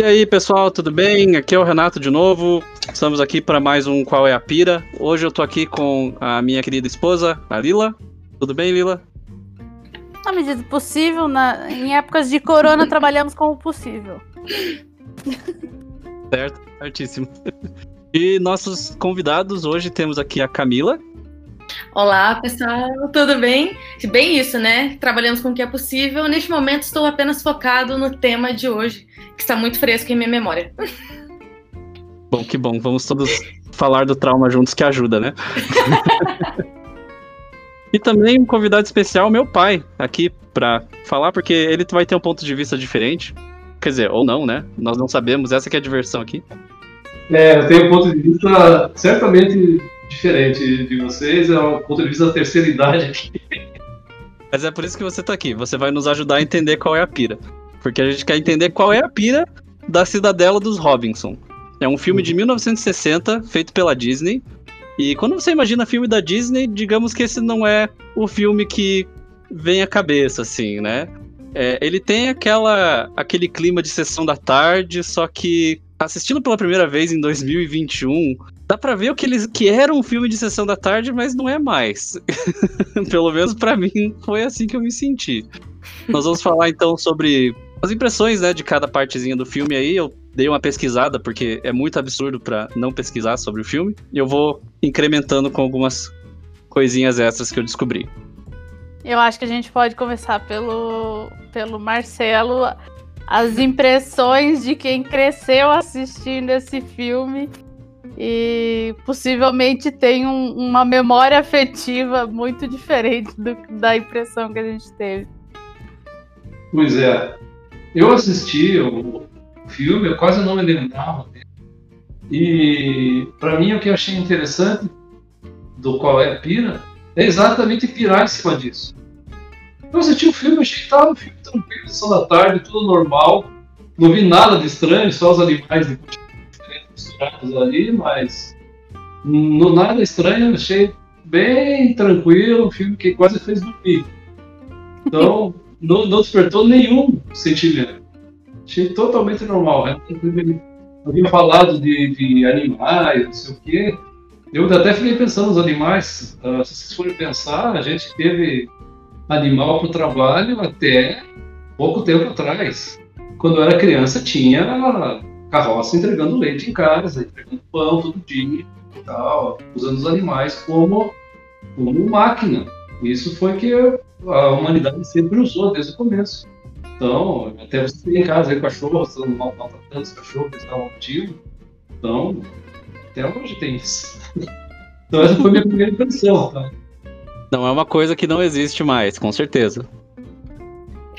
E aí, pessoal, tudo bem? Aqui é o Renato de novo. Estamos aqui para mais um Qual é a Pira. Hoje eu tô aqui com a minha querida esposa, a Lila. Tudo bem, Lila? Na medida do possível, na, em épocas de corona, trabalhamos com o possível. Certo, certíssimo. E nossos convidados, hoje temos aqui a Camila. Olá, pessoal, tudo bem? Bem isso, né? Trabalhamos com o que é possível. Neste momento estou apenas focado no tema de hoje, que está muito fresco em minha memória. Bom, que bom. Vamos todos falar do trauma juntos, que ajuda, né? e também um convidado especial, meu pai, aqui para falar, porque ele vai ter um ponto de vista diferente. Quer dizer, ou não, né? Nós não sabemos, essa que é a diversão aqui. É, eu tenho um ponto de vista certamente diferente de vocês, é o ponto de vista da terceira idade aqui. Mas é por isso que você tá aqui. Você vai nos ajudar a entender qual é a pira. Porque a gente quer entender qual é a pira da Cidadela dos Robinson. É um filme de 1960, feito pela Disney. E quando você imagina filme da Disney, digamos que esse não é o filme que vem à cabeça, assim, né? É, ele tem aquela, aquele clima de sessão da tarde, só que assistindo pela primeira vez em 2021, dá pra ver o que, eles, que era um filme de sessão da tarde, mas não é mais. Pelo menos para mim foi assim que eu me senti. Nós vamos falar então sobre as impressões né, de cada partezinha do filme aí. Eu dei uma pesquisada, porque é muito absurdo para não pesquisar sobre o filme. E eu vou incrementando com algumas coisinhas extras que eu descobri. Eu acho que a gente pode começar pelo, pelo Marcelo. As impressões de quem cresceu assistindo esse filme e possivelmente tem um, uma memória afetiva muito diferente do, da impressão que a gente teve. Pois é. Eu assisti o filme, eu quase não me lembrava dele. E para mim o que eu achei interessante do qual é Pira é exatamente pirar em cima disso. Eu assisti o filme, achei que estava um filme tranquilo, sessão da tarde, tudo normal. Não vi nada de estranho, só os animais de ali, mas no nada estranho, achei bem tranquilo, um filme que quase fez dormir. Então, não, não despertou nenhum sentimento. Achei totalmente normal. Né? Eu havia falado de, de animais, não sei o quê. Eu até fiquei pensando nos animais. Uh, se vocês forem pensar, a gente teve animal para o trabalho até pouco tempo atrás. Quando eu era criança, tinha carroça entregando leite em casa, entregando pão todo dia e tal, usando os animais como, como máquina. Isso foi que a humanidade sempre usou desde o começo. Então, até você tem em casa aí cachorro, você não maltratando os cachorros que estavam ativos. Então, até hoje tem isso. Então, essa foi minha primeira impressão. Tá? Não é uma coisa que não existe mais, com certeza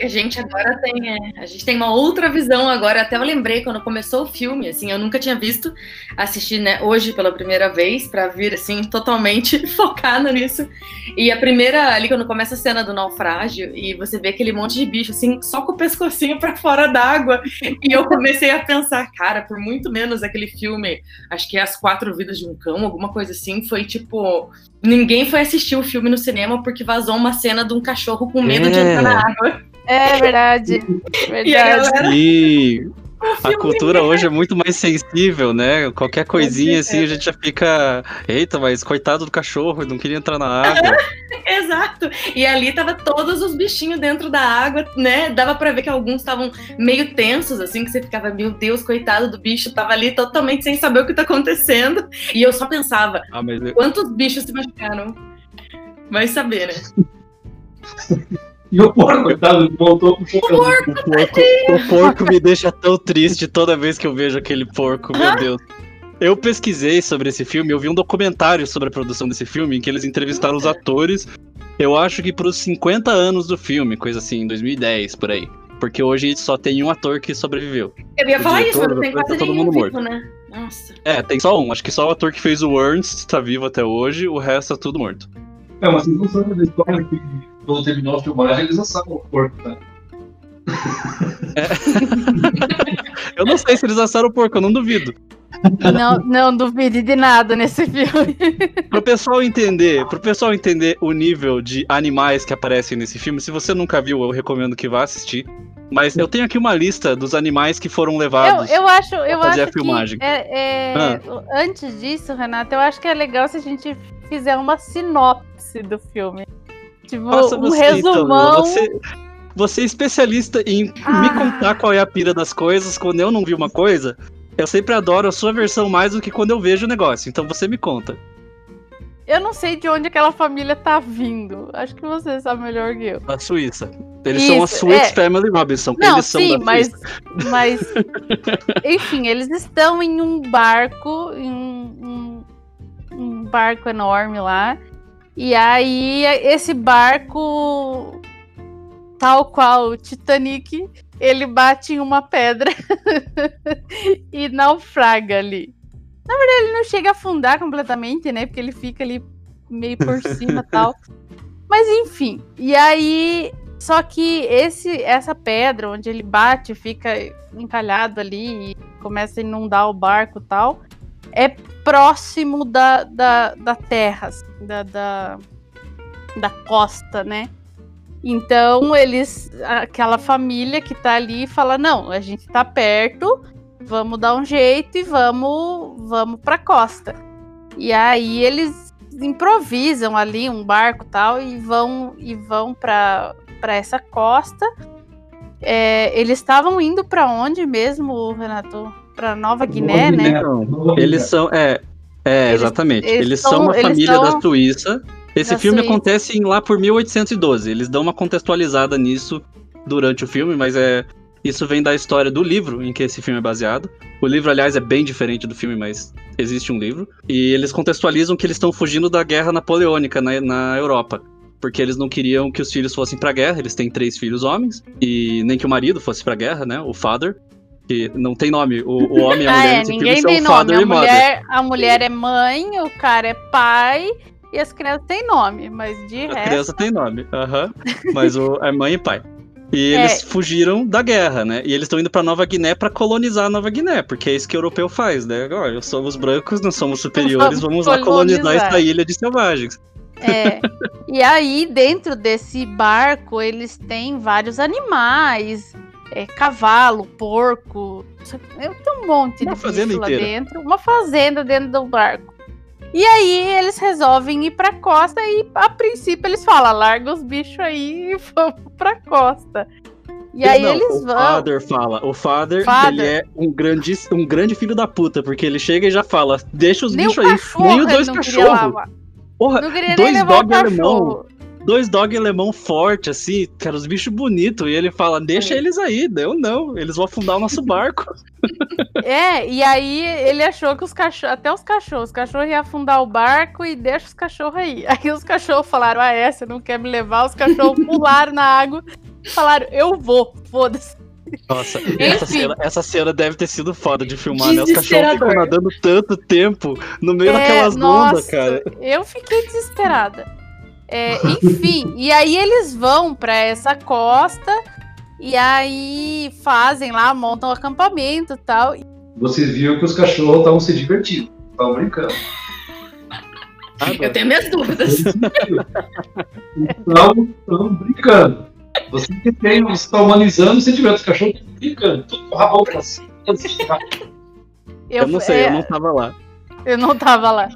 que a gente agora tem, é, a gente tem uma outra visão agora. Até eu lembrei quando começou o filme, assim, eu nunca tinha visto, assistir né, hoje pela primeira vez para vir assim totalmente focada nisso. E a primeira ali quando começa a cena do naufrágio e você vê aquele monte de bicho assim, só com o pescocinho para fora d'água, e eu comecei a pensar, cara, por muito menos aquele filme, acho que é As Quatro Vidas de um Cão, alguma coisa assim, foi tipo Ninguém foi assistir o filme no cinema porque vazou uma cena de um cachorro com medo é. de entrar na água. É verdade. verdade. E a, a cultura hoje é muito mais sensível, né? Qualquer coisinha assim a gente já fica. Eita, mas coitado do cachorro, não queria entrar na água. Exato. E ali tava todos os bichinhos dentro da água, né? Dava para ver que alguns estavam meio tensos, assim, que você ficava, meu Deus, coitado do bicho, tava ali totalmente sem saber o que tá acontecendo. E eu só pensava, ah, eu... quantos bichos se machucaram? Vai saber, né? E o porco, coitado, voltou pro o porco, o porco, o porco me deixa tão triste toda vez que eu vejo aquele porco, meu Deus. Eu pesquisei sobre esse filme, eu vi um documentário sobre a produção desse filme, em que eles entrevistaram os atores, eu acho que pros 50 anos do filme, coisa assim, em 2010, por aí. Porque hoje só tem um ator que sobreviveu. Eu ia falar diretor, isso, mas tem quase tá todo mundo morto. né? Nossa. É, tem só um. Acho que só o ator que fez o Ernst tá vivo até hoje, o resto tá tudo morto. É, mas vocês não sabem da história que quando terminou a filmagem, eles assaram o porco, tá? É. eu não sei se eles assaram o porco, eu não duvido. Não, não duvide de nada nesse filme. Pro pessoal entender, pro pessoal entender o nível de animais que aparecem nesse filme, se você nunca viu, eu recomendo que vá assistir. Mas eu tenho aqui uma lista dos animais que foram Eu, levados. eu acho, eu fazer a acho filmagem. que é, é, antes disso, Renato, eu acho que é legal se a gente fizer uma sinopse do filme. Tipo, Faça um você, então, resumão. você, você é especialista em me Ah. contar qual é a pira das coisas quando eu não vi uma coisa. Eu sempre adoro a sua versão mais do que quando eu vejo o negócio. Então você me conta. Eu não sei de onde aquela família tá vindo. Acho que você sabe melhor que eu. Da Suíça. Eles são a Isso, Sweet é. Family Robinson. Não, Eles são sim, da mas, Suíça. mas. Enfim, eles estão em um barco, em um, um, um barco enorme lá. E aí, esse barco, tal qual o Titanic, ele bate em uma pedra e naufraga ali. Na verdade, ele não chega a afundar completamente, né? Porque ele fica ali meio por cima e tal. Mas enfim, e aí só que esse, essa pedra onde ele bate, fica encalhado ali e começa a inundar o barco e tal, é próximo da, da, da terra, assim, da, da, da costa, né? Então eles, aquela família que tá ali fala, não, a gente tá perto, vamos dar um jeito e vamos, vamos pra costa. E aí eles improvisam ali um barco tal e vão e vão para essa costa. É, eles estavam indo para onde mesmo, Renato? Para Nova Guiné, Nova né? Guiné. Eles são. É, é Eles- exatamente. eles Eles, são- são uma eles família são- da Suíça. Esse da filme Suíça. acontece em- lá por 1812. Eles dão uma contextualizada nisso durante o filme, mas é. Isso vem da história do livro em que esse filme é baseado. O livro, aliás, é bem diferente do filme, mas existe um livro. E eles contextualizam que eles estão fugindo da guerra napoleônica na, na Europa. Porque eles não queriam que os filhos fossem pra guerra. Eles têm três filhos homens. E nem que o marido fosse pra guerra, né? O father. Que não tem nome. O, o homem e a Ah, mulher é, nesse ninguém tem são nome. A e mulher, a mulher é mãe, o cara é pai e as crianças têm nome, mas de A resto. criança tem nome, aham. Mas o, é mãe e pai. E É. eles fugiram da guerra, né? E eles estão indo pra Nova Guiné pra colonizar a Nova Guiné, porque é isso que o europeu faz, né? Olha, somos brancos, não somos superiores, vamos lá colonizar colonizar. essa ilha de selvagens. É. E aí, dentro desse barco, eles têm vários animais. É, cavalo, porco. Tem um monte Uma de bicho lá inteira. dentro. Uma fazenda dentro do barco. E aí eles resolvem ir pra costa e a princípio eles falam, larga os bichos aí e vamos pra costa. E aí Não, eles o vão. Father fala. O Father, Father. ele é um grande, um grande filho da puta, porque ele chega e já fala: deixa os Nem o bichos aí. Nem os dois cachorros. Porra, dois o dog alemão. Dois dog alemão forte, assim, cara, os bichos bonitos. E ele fala: deixa É. eles aí. Eu não, eles vão afundar o nosso barco. É, e aí ele achou que os cachorros, até os cachorros, os cachorros iam afundar o barco e deixa os cachorros aí. Aí os cachorros falaram, ah é, você não quer me levar? Os cachorros pularam na água e falaram, eu vou, foda-se. Nossa, essa cena, essa cena deve ter sido foda de filmar, né? Os cachorros ficam nadando tanto tempo no meio É, daquelas ondas, nossa, cara. Eu fiquei desesperada. É, enfim, e aí eles vão pra essa costa e aí fazem lá, montam um acampamento e tal. Você viu que os cachorros estavam se divertindo. Estavam brincando. Eu tenho minhas dúvidas. Estavam estavam brincando. Você que tem, você está humanizando se tiver os cachorros brincando. Tudo com o rabão pra cima. Eu não sei, é, eu não tava lá. Eu não tava lá.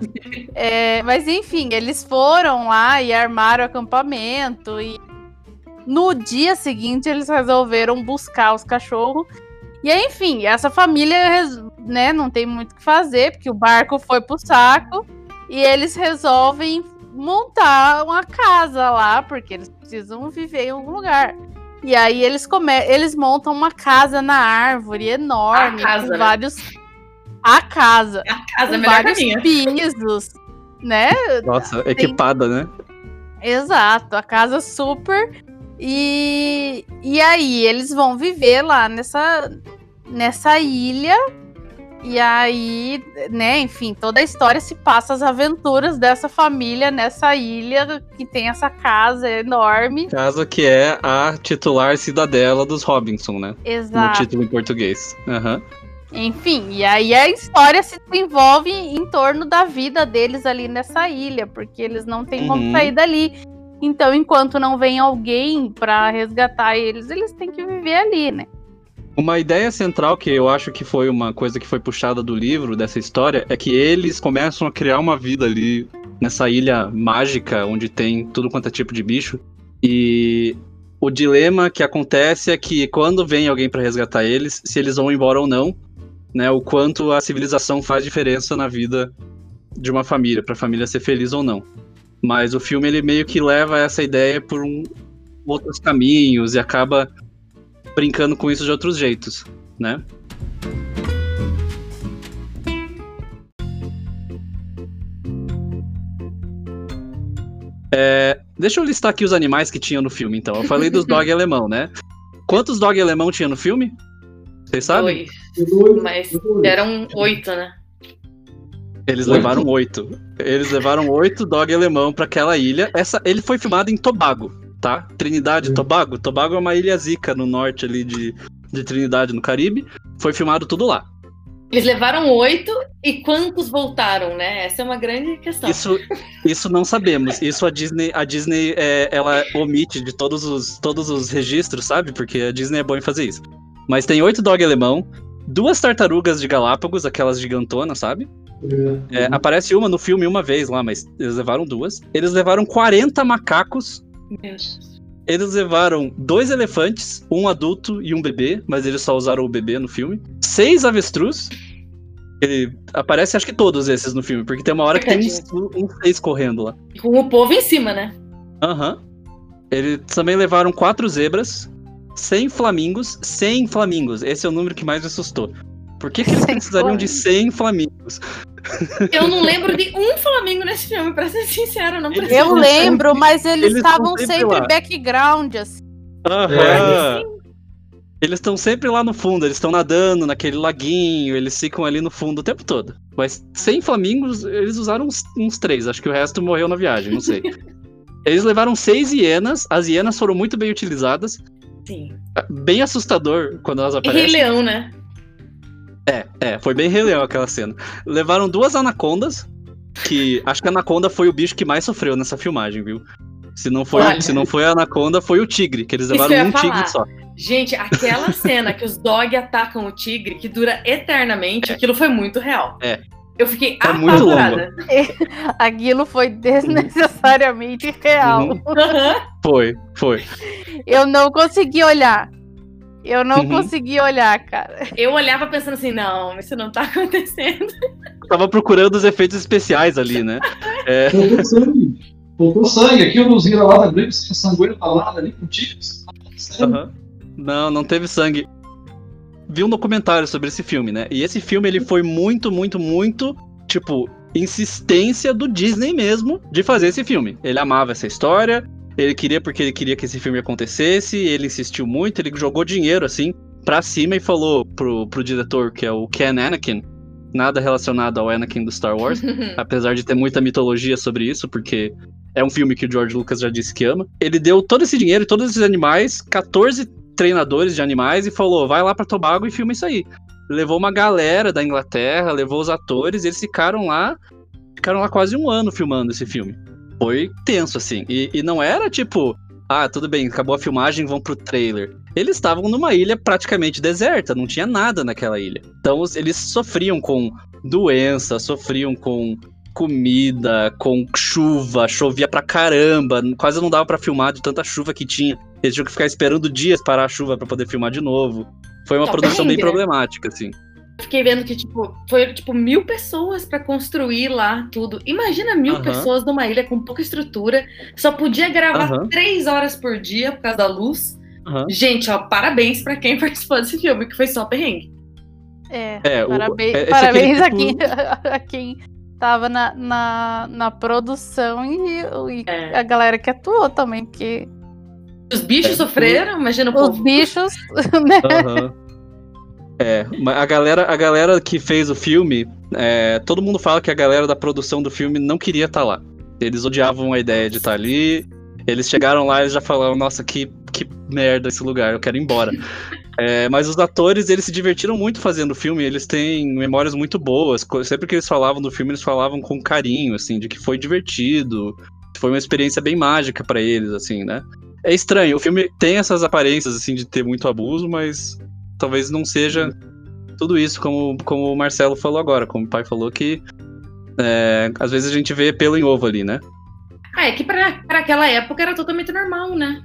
É, mas enfim, eles foram lá e armaram o acampamento. E no dia seguinte eles resolveram buscar os cachorros. E aí, enfim, essa família né, não tem muito o que fazer, porque o barco foi pro saco. E eles resolvem montar uma casa lá, porque eles precisam viver em algum lugar. E aí eles, come eles montam uma casa na árvore enorme, casa, com né? vários. A casa A casa é melhor que a vários pisos, né? Nossa, equipada, né? Exato, a casa super. E, e aí eles vão viver lá nessa, nessa ilha. E aí, né, enfim, toda a história se passa as aventuras dessa família nessa ilha que tem essa casa enorme. Casa que é a titular cidadela dos Robinson, né? No Exato. título em português. Aham. Enfim, e aí a história se desenvolve em torno da vida deles ali nessa ilha, porque eles não têm como Uhum. sair dali. Então, enquanto não vem alguém pra resgatar eles, eles têm que viver ali, né? Uma ideia central que eu acho que foi uma coisa que foi puxada do livro, dessa história, é que eles começam a criar uma vida ali nessa ilha mágica, onde tem tudo quanto é tipo de bicho. E o dilema que acontece é que quando vem alguém pra resgatar eles, se eles vão embora ou não, né? O quanto a civilização faz diferença na vida de uma família, pra família ser feliz ou não. Mas o filme ele meio que leva essa ideia por um, outros caminhos e acaba brincando com isso de outros jeitos, né? É, deixa eu listar aqui os animais que tinha no filme, então. Eu falei dos dog alemão, né? Quantos dog alemão tinha no filme? Vocês sabem? Dois. Mas eram oito, né? Eles Oito? levaram oito. Eles levaram oito dog alemão pra aquela ilha. Essa, ele foi filmado em Tobago, tá? Trinidade, Hum. Tobago. Tobago é uma ilha zica no norte ali de, de Trinidade, no Caribe. Foi filmado tudo lá. Eles levaram oito e quantos voltaram, né? Essa é uma grande questão. Isso, isso não sabemos. Isso a Disney, a Disney é, ela omite de todos os, todos os registros, sabe? Porque a Disney é boa em fazer isso. Mas tem oito dog alemão, duas tartarugas de Galápagos, aquelas gigantonas, sabe? É, aparece uma no filme uma vez lá, mas eles levaram duas. Eles levaram 40 macacos. Meu Deus. Eles levaram dois elefantes, um adulto e um bebê, mas eles só usaram o bebê no filme. Seis avestruz. Ele aparece, acho que todos esses no filme, porque tem uma hora que tem uns, uns seis correndo lá. Com o povo em cima, né? Aham. Eles também levaram quatro zebras, 100 flamingos, 100 flamingos. Esse é o número que mais me assustou. Por que, que eles 100 precisariam de 100 flamingos? Eu não lembro de um Flamengo nesse filme, pra ser sincero, não preciso. Eu lembro, sempre- mas eles eles estavam sempre sempre lá. background, assim. Aham. Eles estão sempre lá no fundo, eles estão nadando naquele laguinho, eles ficam ali no fundo o tempo todo. Mas 100 flamingos, eles usaram uns, uns três, acho que o resto morreu na viagem, não sei. eles levaram seis hienas, as hienas foram muito bem utilizadas, Sim. bem assustador quando elas E Rei aparecem. Leão, né? É, é, foi bem Rei Leão aquela cena. Levaram duas anacondas, que acho que a anaconda foi o bicho que mais sofreu nessa filmagem, viu? Se não foi, Olha. se não foi a anaconda, foi o tigre, que eles levaram um falar. tigre só. Gente, aquela cena que os dog atacam o tigre, que dura eternamente, aquilo foi muito real. É. Eu fiquei É muito apavorada. Aquilo foi desnecessariamente real. Uhum. Foi, foi. Eu não consegui olhar. Eu não Uhum. consegui olhar, cara. Eu olhava pensando assim, não, isso não tá acontecendo. Tava procurando os efeitos especiais ali, né? É, Faltou sangue. Faltou sangue. Aqui o Luzira lá da Grande sanguíneo tá lá ali com tigres. aham. Não, não teve sangue. Vi um documentário sobre esse filme, né? E esse filme ele foi muito, muito, muito, tipo, insistência do Disney mesmo de fazer esse filme. Ele amava essa história, ele queria porque ele queria que esse filme acontecesse, ele insistiu muito, ele jogou dinheiro assim pra cima e falou pro, pro diretor, que é o Ken Anakin, nada relacionado ao Anakin do Star Wars, apesar de ter muita mitologia sobre isso, porque é um filme que o George Lucas já disse que ama. Ele deu todo esse dinheiro e todos esses animais, 14 treinadores de animais, e falou: vai lá pra Tobago e filma isso aí. Levou uma galera da Inglaterra, levou os atores, eles ficaram lá, ficaram lá quase um ano filmando esse filme. Foi tenso, assim. E, e não era tipo, ah, tudo bem, acabou a filmagem, vão pro trailer. Eles estavam numa ilha praticamente deserta, não tinha nada naquela ilha. Então eles sofriam com doença, sofriam com comida, com chuva, chovia pra caramba, quase não dava pra filmar de tanta chuva que tinha. Eles tinham que ficar esperando dias parar a chuva pra poder filmar de novo. Foi uma Tá produção bem perrengue, né? problemática, assim. Fiquei vendo que, tipo, foi tipo mil pessoas pra construir lá tudo. Imagina mil pessoas numa ilha com pouca estrutura, só podia gravar três horas por dia por causa da luz. Gente, ó, parabéns pra quem participou desse filme, que foi só perrengue. É, É, o- parabéns, é- esse parabéns aquele tipo- a, quem, a quem tava na, na, na produção e, e É. a galera que atuou também, porque Os bichos É, sofreram, imagina o os povo. bichos, né? Aham. É, mas a galera, a galera que fez o filme, é, todo mundo fala que a galera da produção do filme não queria estar lá. Eles odiavam a ideia de estar ali. Eles chegaram lá e já falaram, nossa, que, que merda esse lugar, eu quero ir embora. É, mas os atores, eles se divertiram muito fazendo o filme, eles têm memórias muito boas. Sempre que eles falavam do filme, eles falavam com carinho, assim, de que foi divertido, foi uma experiência bem mágica pra eles, assim, né? É estranho, o filme tem essas aparências, assim, de ter muito abuso, mas talvez não seja tudo isso, como, como o Marcelo falou agora, como o pai falou, que é, às vezes a gente vê pelo em ovo ali, né? Ah, é que pra aquela época era totalmente normal, né?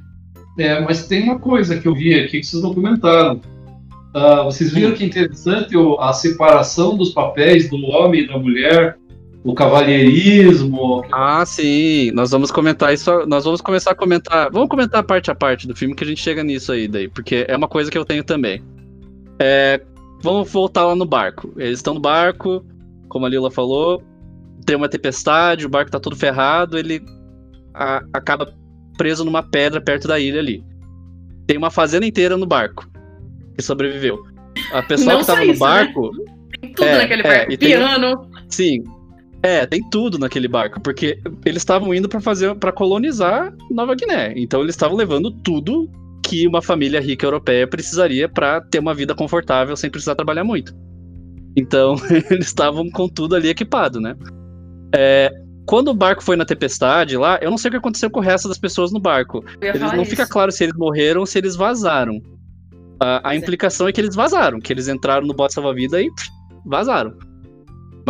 É, mas tem uma coisa que eu vi aqui que vocês não comentaram. Ah, vocês viram que interessante o- a separação dos papéis do homem e da mulher, o cavalheirismo. Ah, sim. Nós vamos comentar isso. Nós vamos começar a comentar. Vamos comentar parte a parte do filme que a gente chega nisso aí, daí, porque é uma coisa que eu tenho também. É, vamos voltar lá no barco. Eles estão no barco, como a Lila falou. Tem uma tempestade, o barco tá todo ferrado, ele a- acaba preso numa pedra perto da ilha ali. Tem uma fazenda inteira no barco que sobreviveu. A pessoa Não que tava no isso, né? barco, Tem tudo É, naquele é, barco. tem- Piano. Sim. É, tem tudo naquele barco, porque eles estavam indo pra fazer para colonizar Nova Guiné. Então eles estavam levando tudo que uma família rica europeia precisaria pra ter uma vida confortável sem precisar trabalhar muito. Então eles estavam com tudo ali equipado, né? É, quando o barco foi na tempestade lá, eu não sei o que aconteceu com o resto das pessoas no barco. Eles não isso. fica claro se eles morreram ou se eles vazaram. A, a é. implicação é que eles vazaram, que eles entraram no bote salva-vida e pff, vazaram.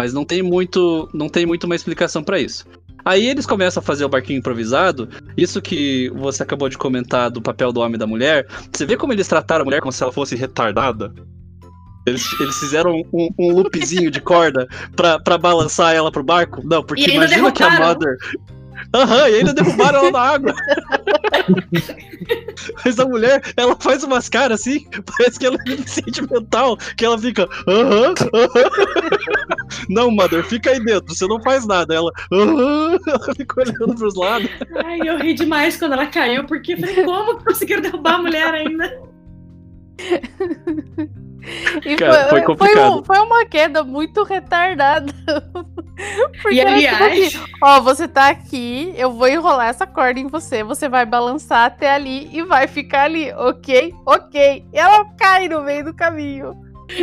Mas não tem muito, não tem muito uma explicação pra isso. Aí eles começam a fazer o barquinho improvisado. Isso que você acabou de comentar do papel do homem e da mulher. Você vê como eles trataram a mulher como se ela fosse retardada? Eles, eles fizeram um, um loopzinho de corda pra, pra balançar ela pro barco? Não, porque imagina que a derrubaram. Mother. Aham, e ainda derrubaram ela na água. Mas a mulher, ela faz umas caras assim, parece que ela é sentimental, que ela fica, aham, aham. Não, Mother, fica aí dentro, você não faz nada. Ela, aham, ela fica olhando pros lados. Ai, eu ri demais quando ela caiu, porque falei, como que conseguiram derrubar a mulher ainda? E Cara, foi complicado. um- foi uma queda muito retardada. Porque E tipo aliás, assim, ó, você tá aqui, eu vou enrolar essa corda em você, você vai balançar até ali e vai ficar ali, ok? Ok. E ela cai no meio do caminho.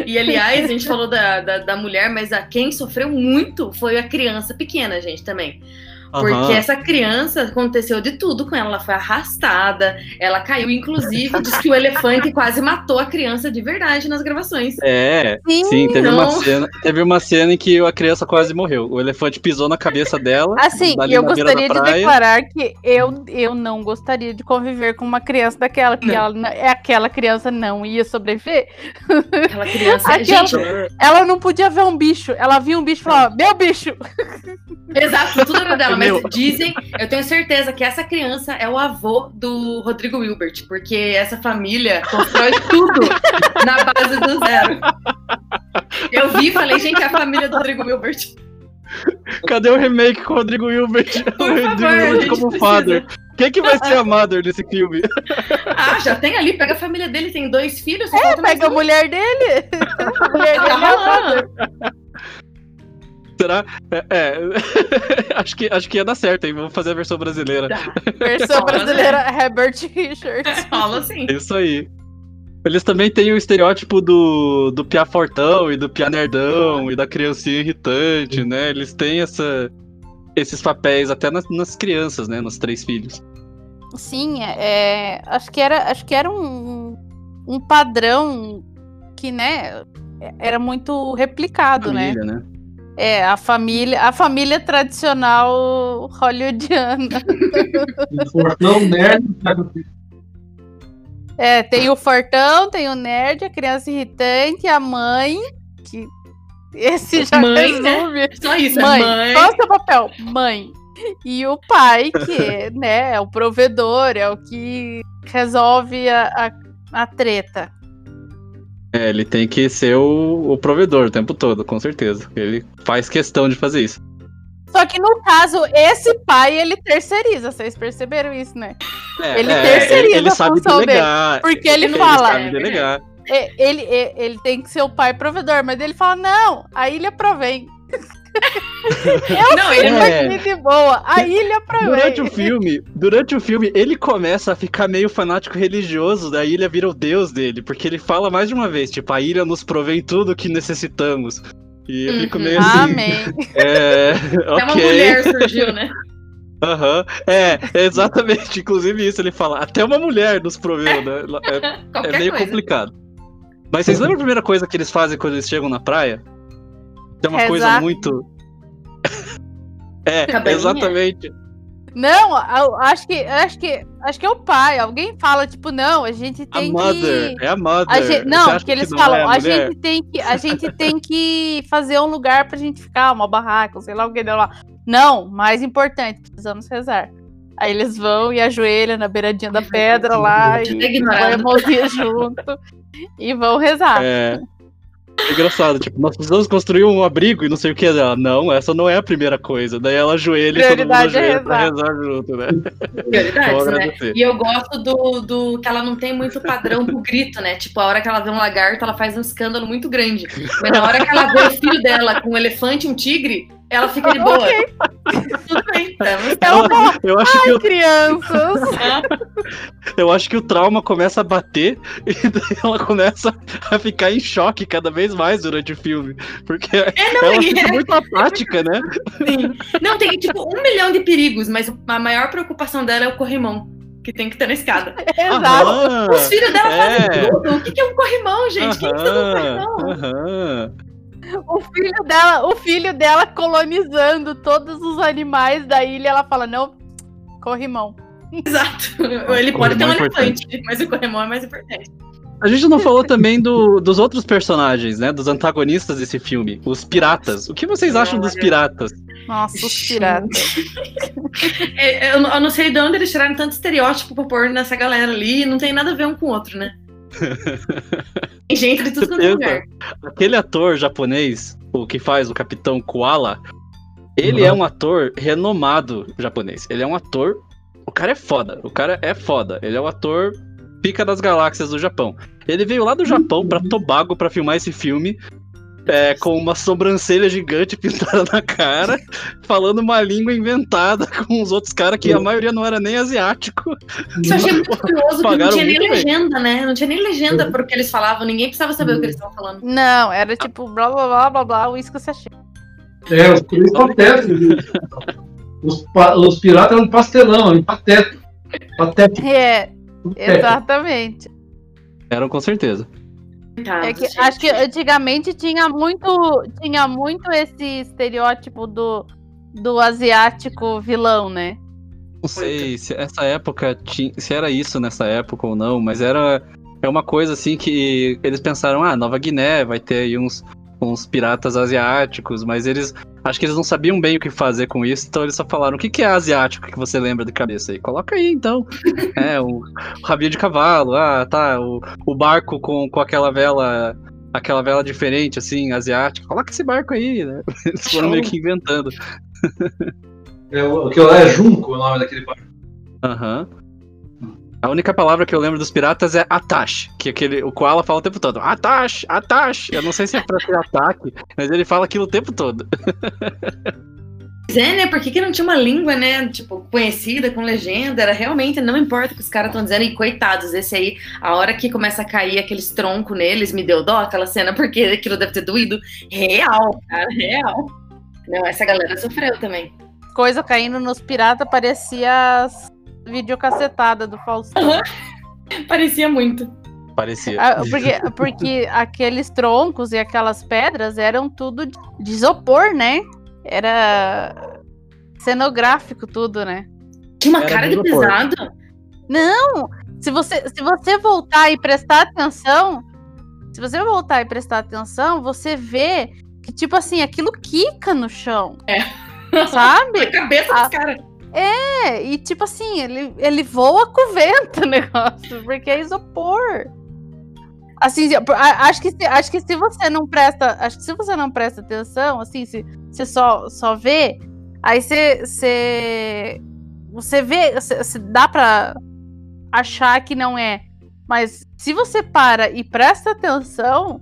e aliás, a gente falou da, da, da mulher, mas a quem sofreu muito foi a criança pequena, gente, também. Porque Aham. essa criança aconteceu de tudo com ela. Ela foi arrastada, ela caiu, inclusive, diz que o elefante quase matou a criança de verdade nas gravações. É, Sim. sim, teve uma, não. cena, teve uma cena em que a criança quase morreu. O elefante pisou na cabeça dela. Assim, e eu gostaria de declarar que eu, eu não gostaria de conviver com uma criança daquela, que ela, não- é aquela criança não ia sobreviver. Aquela criança. Aquela- Gente, Ela não podia ver um bicho. Ela via um bicho e falava, meu bicho! exato, tudo era dela. Mas Meu. dizem, eu tenho certeza que essa criança é o avô do Rodrigo Wilbert, porque essa família constrói tudo na base do zero. Eu vi e falei, gente, é a família do Rodrigo Wilbert. Cadê o remake com o Rodrigo Hilbert? o Por Rodrigo favor, Hilbert como precisa. father. Quem que vai ser a mother desse filme? Ah, já tem ali, pega a família dele, tem dois filhos. É, pega a mulher dele. A mulher dele é a mother. Será? É, é. acho, que, acho que ia dar certo, hein? Vamos fazer a versão brasileira. Tá, Versão brasileira, Herbert Richards. Fala assim. É isso aí. Eles também têm o estereótipo do, do Pia Fortão e do Pia Nerdão e da criancinha irritante, né? Eles têm essa, esses papéis até nas, nas crianças, né? Nos três filhos. Sim, é, acho que era, acho que era um, um padrão que, né, era muito replicado, né? Família, né? É, a família, a família tradicional hollywoodiana. Um fortão nerd. É, tem o fortão, tem o nerd, a criança irritante, a mãe, que esse já Mãe, né? resume. Só isso, Mãe, é mãe. qual é o seu papel? Mãe. E o pai, que né, é o provedor, é o que resolve a, a, a treta. É, ele tem que ser o, o provedor o tempo todo, com certeza. Ele faz questão de fazer isso. Só que no caso, esse pai, ele terceiriza, vocês perceberam isso, né? É, Ele é, terceiriza ele, ele a sabe função dele, delegar. Porque ele, ele fala, sabe delegar. é, ele, é, ele tem que ser o pai provedor, mas ele fala, não, a ilha provém. Eu Não, fico ele é- de boa. A ilha pra Durante mim. o filme, durante o filme, ele começa a ficar meio fanático religioso, da ilha vira o deus dele, porque ele fala mais de uma vez, tipo, a ilha nos provém tudo o que necessitamos. E eu fico Uhum. meio assim, Amém. é, Até uma mulher surgiu, né? aham, é, é exatamente, inclusive isso ele fala, até uma mulher nos proveu, né, é, é meio coisa. complicado. Mas vocês lembram a primeira coisa que eles fazem quando eles chegam na praia? É uma coisa Rezar. muito... É, Cabaninha? exatamente. Não, eu acho que, acho que, acho que é o pai. Alguém fala tipo, não, a gente A tem mother, que é a mother. a gente, não, porque eles não falam, é a mulher? gente tem que a gente tem que fazer um lugar pra gente ficar, uma barraca, sei lá o que deu lá. Não, mais importante, precisamos rezar. Aí eles vão e ajoelham na beiradinha da pedra lá e a mãozinha junto e vão rezar. É. É engraçado, tipo, nós precisamos construir um abrigo e não sei o que. Ela, não, essa não é a primeira coisa. Daí ela ajoelha e todo mundo é ajoelha pra rezar. junto, né? Prioridades, né? E eu gosto do, do que ela não tem muito padrão pro grito, né? Tipo, a hora que ela vê um lagarto, ela faz um escândalo muito grande. Mas na hora que ela vê o filho dela com um elefante e um tigre, ela fica de boa. Tudo bem, estamos. É uma Eu acho, que o, crianças. eu acho que o trauma começa a bater e daí ela começa a ficar em choque cada vez mais durante o filme. Porque É, não, ela e- fica muito apática, né? Sim. Não, tem tipo um milhão de perigos, mas a maior preocupação dela é o corrimão, que tem que ter na escada. Exato. Aham, Os filhos dela é. fazem tudo. O que que é um corrimão, gente? Quem precisa de um aham, corrimão? aham. O filho dela, o filho dela colonizando todos os animais da ilha, ela fala: "Não, corrimão". Exato. Ele pode ter um é elefante, mas o corrimão é mais importante. A gente não falou também do- dos outros personagens, né? Dos antagonistas desse filme, os piratas. O que vocês acham dos piratas? Nossa, os piratas. É, eu, não- eu não sei de onde eles tiraram tanto estereótipo pra pôr nessa galera ali, não tem nada a ver um com o outro, né? Tem gente de tudo quanto é lugar. Aquele ator japonês, o que faz o Capitão Koala, ele Uhum. é um ator renomado japonês. Ele é um ator. O cara é foda. O cara é foda. Ele é um ator pica das galáxias do Japão. Ele veio lá do Japão pra Tobago pra filmar esse filme. É, com uma sobrancelha gigante pintada na cara, falando uma língua inventada com os outros caras que a maioria não era nem asiático. Isso eu achei muito curioso, que não tinha nem muito bem. legenda, né? Não tinha nem legenda pro que eles falavam, ninguém precisava saber o que eles estavam falando. Não, era tipo blá blá blá blá blá, o isso que você achei. É, os. Os, pa- os piratas eram pastelão, eram patético. Patético. É, exatamente. Eram com certeza. É que, gente. acho que antigamente tinha muito, tinha muito esse estereótipo do, do asiático vilão, né? Não sei se essa época tinha, se era isso nessa época ou não, mas era é uma coisa assim que eles pensaram, ah, Nova Guiné vai ter aí uns, uns piratas asiáticos, mas eles acho que eles não sabiam bem o que fazer com isso, então eles só falaram, o que, que é asiático que você lembra de cabeça aí? Coloca aí então. é, o, o rabinho de cavalo, ah, tá, o, o barco com, com aquela vela aquela vela diferente, assim, asiática. Coloca esse barco aí, né? Eles foram meio que inventando. É, o que lá é Junco, o nome daquele barco. Aham. A única palavra que eu lembro dos piratas é Atash, que aquele, o Koala fala o tempo todo. Atash, Atash. Eu não sei se é pra ter ataque, mas ele fala aquilo o tempo todo. Pois é, né? Por que, que não tinha uma língua, né? Tipo, conhecida, com legenda? Era realmente, não importa o que os caras estão dizendo. E coitados, esse aí, a hora que começa a cair aqueles troncos neles, me deu dó aquela cena, porque aquilo deve ter doído. Real, cara, real. Não, essa galera sofreu também. Coisa caindo nos piratas parecia as videocacetada do Faustão. Parecia muito. Parecia. Ah, porque, porque aqueles troncos e aquelas pedras eram tudo de isopor, né? Era cenográfico tudo, né? Tinha uma Era cara de isopor. pesado. Não! Se você, se você voltar e prestar atenção, se você voltar e prestar atenção, você vê que, tipo assim, aquilo quica no chão. É. Sabe? A cabeça dos caras. É, e tipo assim, ele, ele voa com o vento o negócio, porque é isopor. Assim, acho que, acho que se você não presta, acho que se você não presta atenção, assim, se você só, só vê, aí você, você, você vê, você, você dá pra achar que não é. Mas se você para e presta atenção,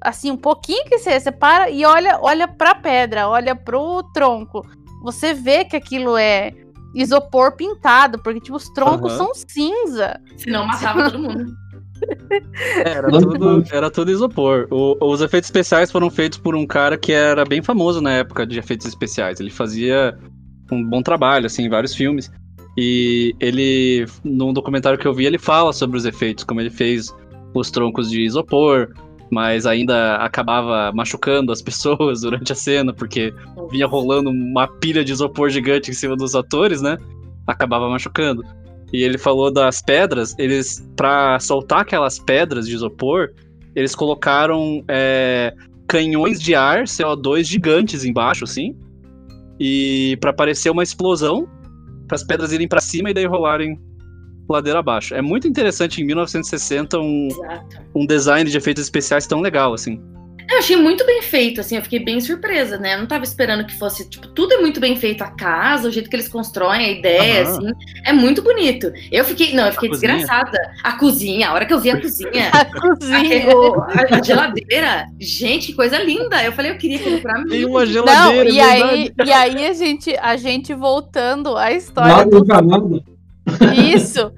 assim, um pouquinho que você separa e olha, olha pra pedra, olha pro tronco. Você vê que aquilo é isopor pintado, porque, tipo, os troncos Aham. são cinza. Senão matava todo mundo. É, Era tudo, era tudo isopor. O- os efeitos especiais foram feitos por um cara que era bem famoso na época de efeitos especiais. Ele fazia um bom trabalho, assim, em vários filmes. E ele, num documentário que eu vi, ele fala sobre os efeitos, como ele fez os troncos de isopor, mas ainda acabava machucando as pessoas durante a cena, porque vinha rolando uma pilha de isopor gigante em cima dos atores, né? Acabava machucando. E ele falou das pedras, eles, pra soltar aquelas pedras de isopor, eles colocaram é, canhões de ar, CO2 gigantes embaixo, assim, e pra parecer uma explosão, para as pedras irem pra cima e daí rolarem ladeira abaixo. É muito interessante em 1960 um, Exato. um design de efeitos especiais tão legal, assim. Eu achei muito bem feito, assim, eu fiquei bem surpresa, né? Eu não tava esperando que fosse, tipo, tudo é muito bem feito, a casa, o jeito que eles constroem, a ideia, Aham. assim, é muito bonito. Eu fiquei, não, eu fiquei A cozinha. desgraçada. A cozinha, a hora que eu vi a cozinha, A cozinha. a, a geladeira, gente, que coisa linda. Eu falei, eu queria pra mim. Tem uma Não, geladeira, e é aí, e aí a gente, a gente voltando à história Nada do encanado. Isso.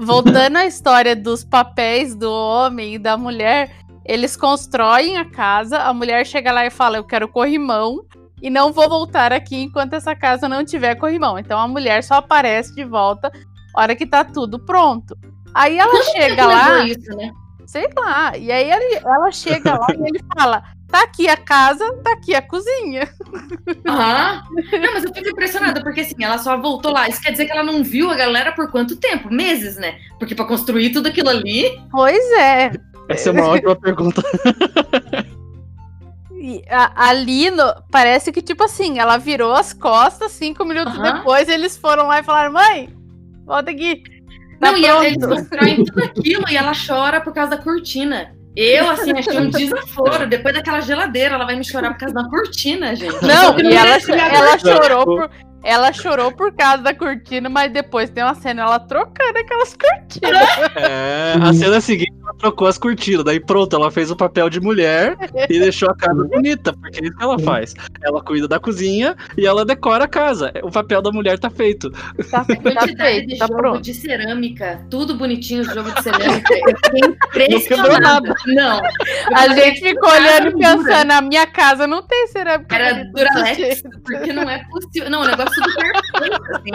Voltando à história dos papéis do homem e da mulher, eles constroem a casa, a mulher chega lá e fala: Eu quero corrimão e não vou voltar aqui enquanto essa casa não tiver corrimão. Então a mulher só aparece de volta hora que tá tudo pronto. Aí ela chega lá, isso, né? sei lá, e aí ele- ela chega lá e ele fala: Tá aqui a casa, tá aqui a cozinha. Aham. Não, mas eu fico impressionada, porque assim, ela só voltou lá. Isso quer dizer que ela não viu a galera por quanto tempo? Meses, né? Porque pra construir tudo aquilo ali. Pois é, Essa é uma ótima pergunta. E a- ali no- parece que, tipo assim, ela virou as costas, cinco minutos Aham. depois eles foram lá e falaram: mãe, volta aqui. Tá não, e ela- eles pronto." constroem tudo aquilo e ela chora por causa da cortina. Eu, assim, achei um desaforo. Depois daquela geladeira, ela vai me chorar por causa da cortina, gente. Não, e ela, ela chorou por. Ela chorou por causa da cortina, mas depois tem uma cena ela trocando aquelas cortinas. É, a cena seguinte trocou as cortinas, daí pronto, ela fez o papel de mulher e deixou a casa bonita, porque é isso que ela faz. Ela cuida da cozinha e ela decora a casa. O papel da mulher tá feito. Tá, tá feito, de tá jogo pronto. de cerâmica, tudo bonitinho, o jogo de cerâmica. Eu fiquei impressionada. Não. A gente ficou olhando e pensando: a minha casa não tem cerâmica. Era Duralex, desse jeito." porque não é possível. Não, o negócio tudo perfeito, assim.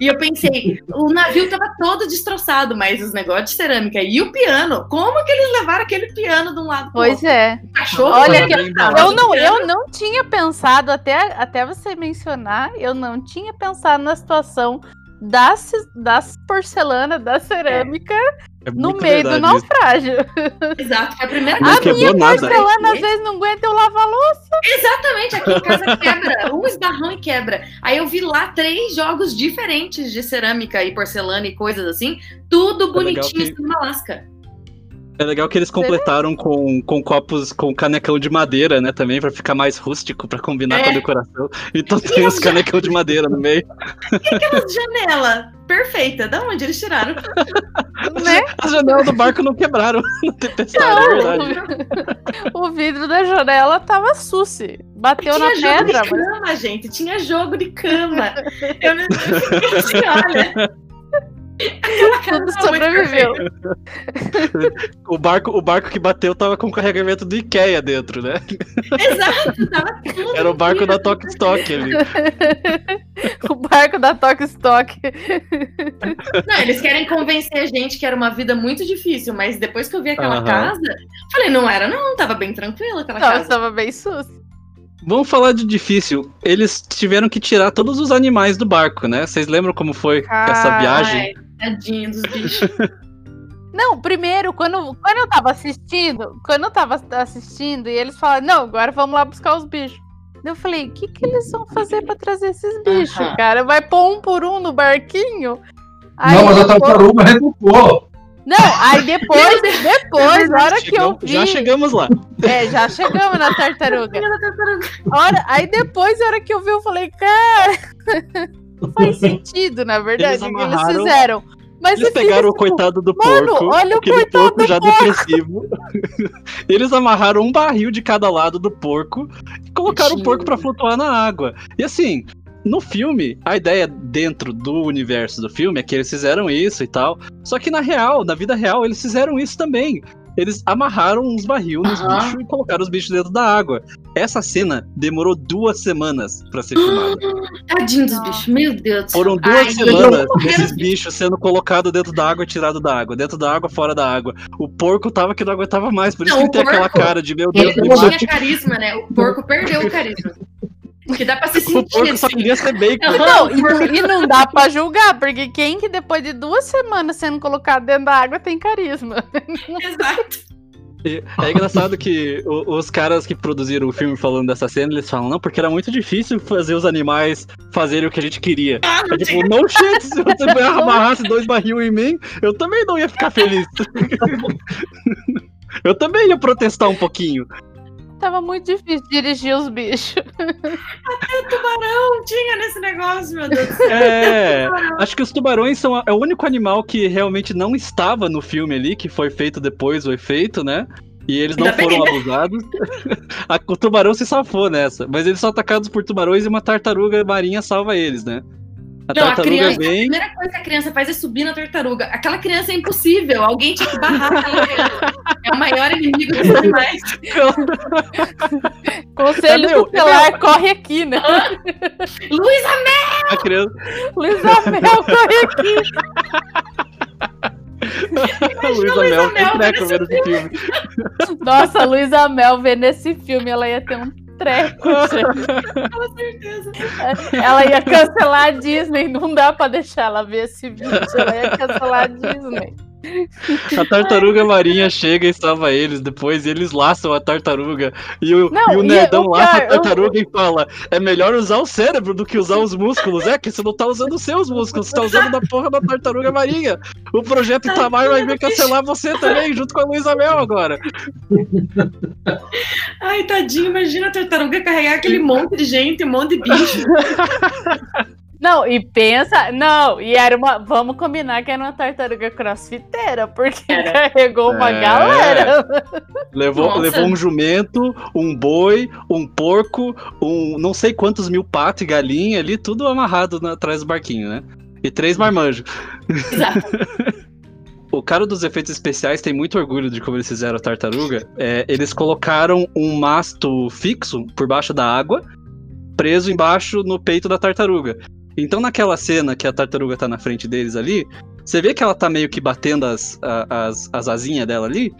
E eu pensei, o navio tava todo destroçado, mas os negócios de cerâmica e o piano, como que eles levaram aquele piano de um lado pro Pois outro? é. O cachorro Olha que- Eu no não, eu não tinha pensado, até, até você mencionar, eu não tinha pensado na situação das, das porcelanas, da cerâmica, É no muito meio do naufrágio. Exato, foi a primeira Não coisa. A nada. Porcelana às vezes não aguenta eu lavar a louça. Exatamente, aqui em casa quebra, um esbarrão e quebra. Aí eu vi lá três jogos diferentes de cerâmica e porcelana e coisas assim, tudo É bonitinho que- em uma lasca. É legal que eles completaram com, com copos com canecão de madeira, né, também, pra ficar mais rústico, pra combinar É. com a decoração. Então tem os canecão de madeira no meio. Aquelas janela perfeita, da onde eles tiraram? Né? As janelas do barco não quebraram na tempestade, é verdade. O vidro da janela tava suci. Bateu na tinha jogo pedra, de mas cama, gente. Tinha jogo de cama. Eu não fiquei assim, olha. Tudo sobreviveu. O barco, o barco que bateu tava com carregamento do Ikea dentro, né? Exato, tava tudo. Era o barco da Tok Stock ali. O barco da Tok Stock. Não, eles querem convencer a gente que era uma vida muito difícil, mas depois que eu vi aquela Aham. casa, falei, não era, não, tava bem tranquila aquela Não, casa. estava bem suci. Vamos falar de difícil. Eles tiveram que tirar todos os animais do barco, né? Vocês lembram como foi essa Ai. viagem? Tadinho dos bichos. Não, primeiro, quando, quando eu tava assistindo, quando eu tava assistindo e eles falaram, não, agora vamos lá buscar os bichos. Eu falei, o que, que eles vão fazer pra trazer esses bichos, cara? Vai pôr um por um no barquinho? Aí Não, mas a tartaruga retocou. Não, aí depois, depois, a hora que eu Chegamos- já vi. chegamos lá. É, já chegamos na tartaruga. Hora, aí depois, a hora que eu vi, eu falei, cara, não faz sentido, na verdade, Eles o que eles fizeram. Mas Eles pegaram o coitado do Mano, porco, olha o aquele porco já porco. depressivo. Eles amarraram um barril de cada lado do porco e colocaram o porco pra flutuar na água. E assim, no filme, a ideia dentro do universo do filme é que eles fizeram isso e tal. Só que na real, na vida real, eles fizeram isso também. Eles amarraram uns barril nos bichos e colocaram os bichos dentro da água. Essa cena demorou duas semanas pra ser filmada. Tadinho dos bichos, meu Deus do céu. Foram duas Ai, semanas desses bichos sendo colocados dentro da água e tirado da água, dentro da água, fora da água. O porco tava que não aguentava mais, por isso Não, que ele o tem aquela porco- cara de meu Deus, Ele não tinha carisma, né? O porco perdeu o carisma. Que dá pra se O sentir porco só assim. queria ser bacon. Não, e, não- e não dá pra julgar, porque quem que depois de duas semanas sendo colocado dentro da água tem carisma? Exato. E É engraçado que o- os caras que produziram o filme falando dessa cena, eles falam, não, porque era muito difícil fazer os animais fazerem o que a gente queria. Ah, não É tipo, não shit, se você amarrasse dois barril em mim, eu também não ia ficar feliz. eu também ia protestar um pouquinho. Tava muito difícil dirigir os bichos. Não tinha nesse negócio, meu Deus do céu. É, acho que os tubarões são a- é o único animal que realmente não estava no filme ali, que foi feito depois o efeito, né? E eles não Ainda foram abusados. O tubarão se safou nessa, mas eles são atacados por tubarões e uma tartaruga marinha salva eles, né? A Não, a tartaruga criança, a vem. primeira coisa que a criança faz é subir na tartaruga. Aquela criança é impossível. Alguém tinha que barrar aquela criança. É o maior inimigo dos animais. Conselho É meu, tutelar, corre aqui, né? Luísa, A criança. Luísa Mel, corre aqui. A Luísa Mel Mel nesse vendo esse filme. Nossa, a Luísa Mel vendo esse filme, ela ia ter um treco, gente. com certeza. Ela ia cancelar a Disney, não dá pra deixar ela ver esse vídeo, ela ia cancelar a Disney. A tartaruga marinha chega e salva eles depois, e eles laçam a tartaruga. E o, Não, e o e nerdão o laça a tartaruga e fala: é melhor usar o cérebro do que usar os músculos. É que você não tá usando os seus músculos, você tá usando da porra da tartaruga marinha. O projeto Itamar vai vir cancelar você também, junto com a Luísa Mel agora. Ai, tadinho, imagina a tartaruga carregar aquele monte de gente, um monte de bicho. Não, e pensa, não, e era uma, vamos combinar que era uma tartaruga crossfiteira, porque Era. carregou uma É. galera. Levou, Nossa. levou um jumento, um boi, um porco, um não sei quantos mil patos e galinha ali, tudo amarrado na- atrás do barquinho, né? E três marmanjos. Exato. O cara dos efeitos especiais tem muito orgulho de como eles fizeram a tartaruga. É, eles colocaram um masto fixo por baixo da água, preso embaixo no peito da tartaruga. Então, naquela cena que a tartaruga tá na frente deles ali, você vê que ela tá meio que batendo as, as, as asinhas dela ali.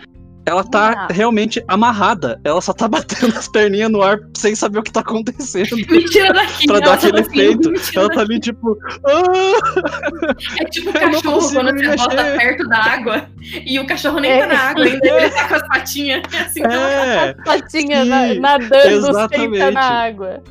Ela tá Ah. realmente amarrada. Ela só tá batendo as perninhas no ar sem saber o que tá acontecendo. Me tira daqui. Pra dar só aquele assim, efeito. tira Ela tá ali tipo. "Ah!" É tipo não cachorro quando você bota perto da água e o cachorro nem É. tá na água ainda, ele tá com as patinhas. É assim É, Patinha Sim, na, nadando sem exatamente. tá na água.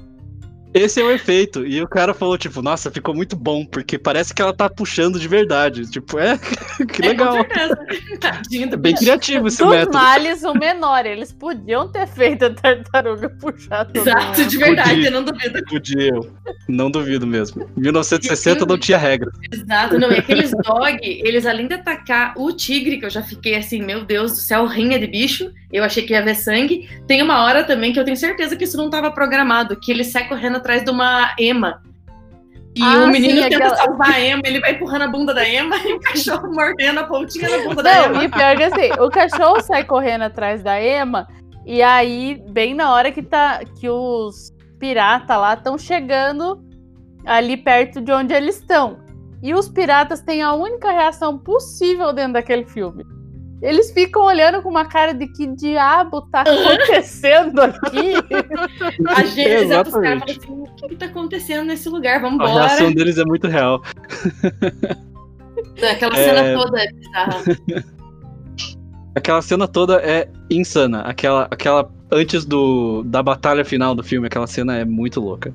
Esse é o efeito. E o cara falou, tipo, nossa, ficou muito bom, porque parece que ela tá puxando de verdade. Tipo, é, que É, legal. com certeza. Tadinho do É bem bicho. criativo esse Dos método. males, o menor. Eles podiam ter feito a tartaruga puxar todo Exato, mundo. de verdade, Podia. eu não duvido. Podia eu. Não duvido mesmo. 1960 não tinha regra. Exato, não. E aqueles dog, eles além de atacar o tigre, que eu já fiquei assim, meu Deus do céu, rinha de bicho, eu achei que ia ver sangue. Tem uma hora também que eu tenho certeza que isso não estava programado, que ele sai correndo atrás de uma ema. E Ah, o menino sim, tenta aquela- salvar a ema, ele vai empurrando a bunda da ema e o cachorro mordendo a pontinha da bunda da Não, ema. e pior que assim, o cachorro sai correndo atrás da Emma, e aí, bem na hora que, tá, que os piratas lá estão chegando ali perto de onde eles estão. E os piratas têm a única reação possível dentro daquele filme. Eles ficam olhando com uma cara de que diabo tá acontecendo aqui? A gente, exato, os caras falam assim, o que, que tá acontecendo nesse lugar? A Vambora. reação deles é muito real. Aquela É. cena toda é bizarra. Aquela cena toda é insana. Aquela, aquela antes do da batalha final do filme, aquela cena é muito louca.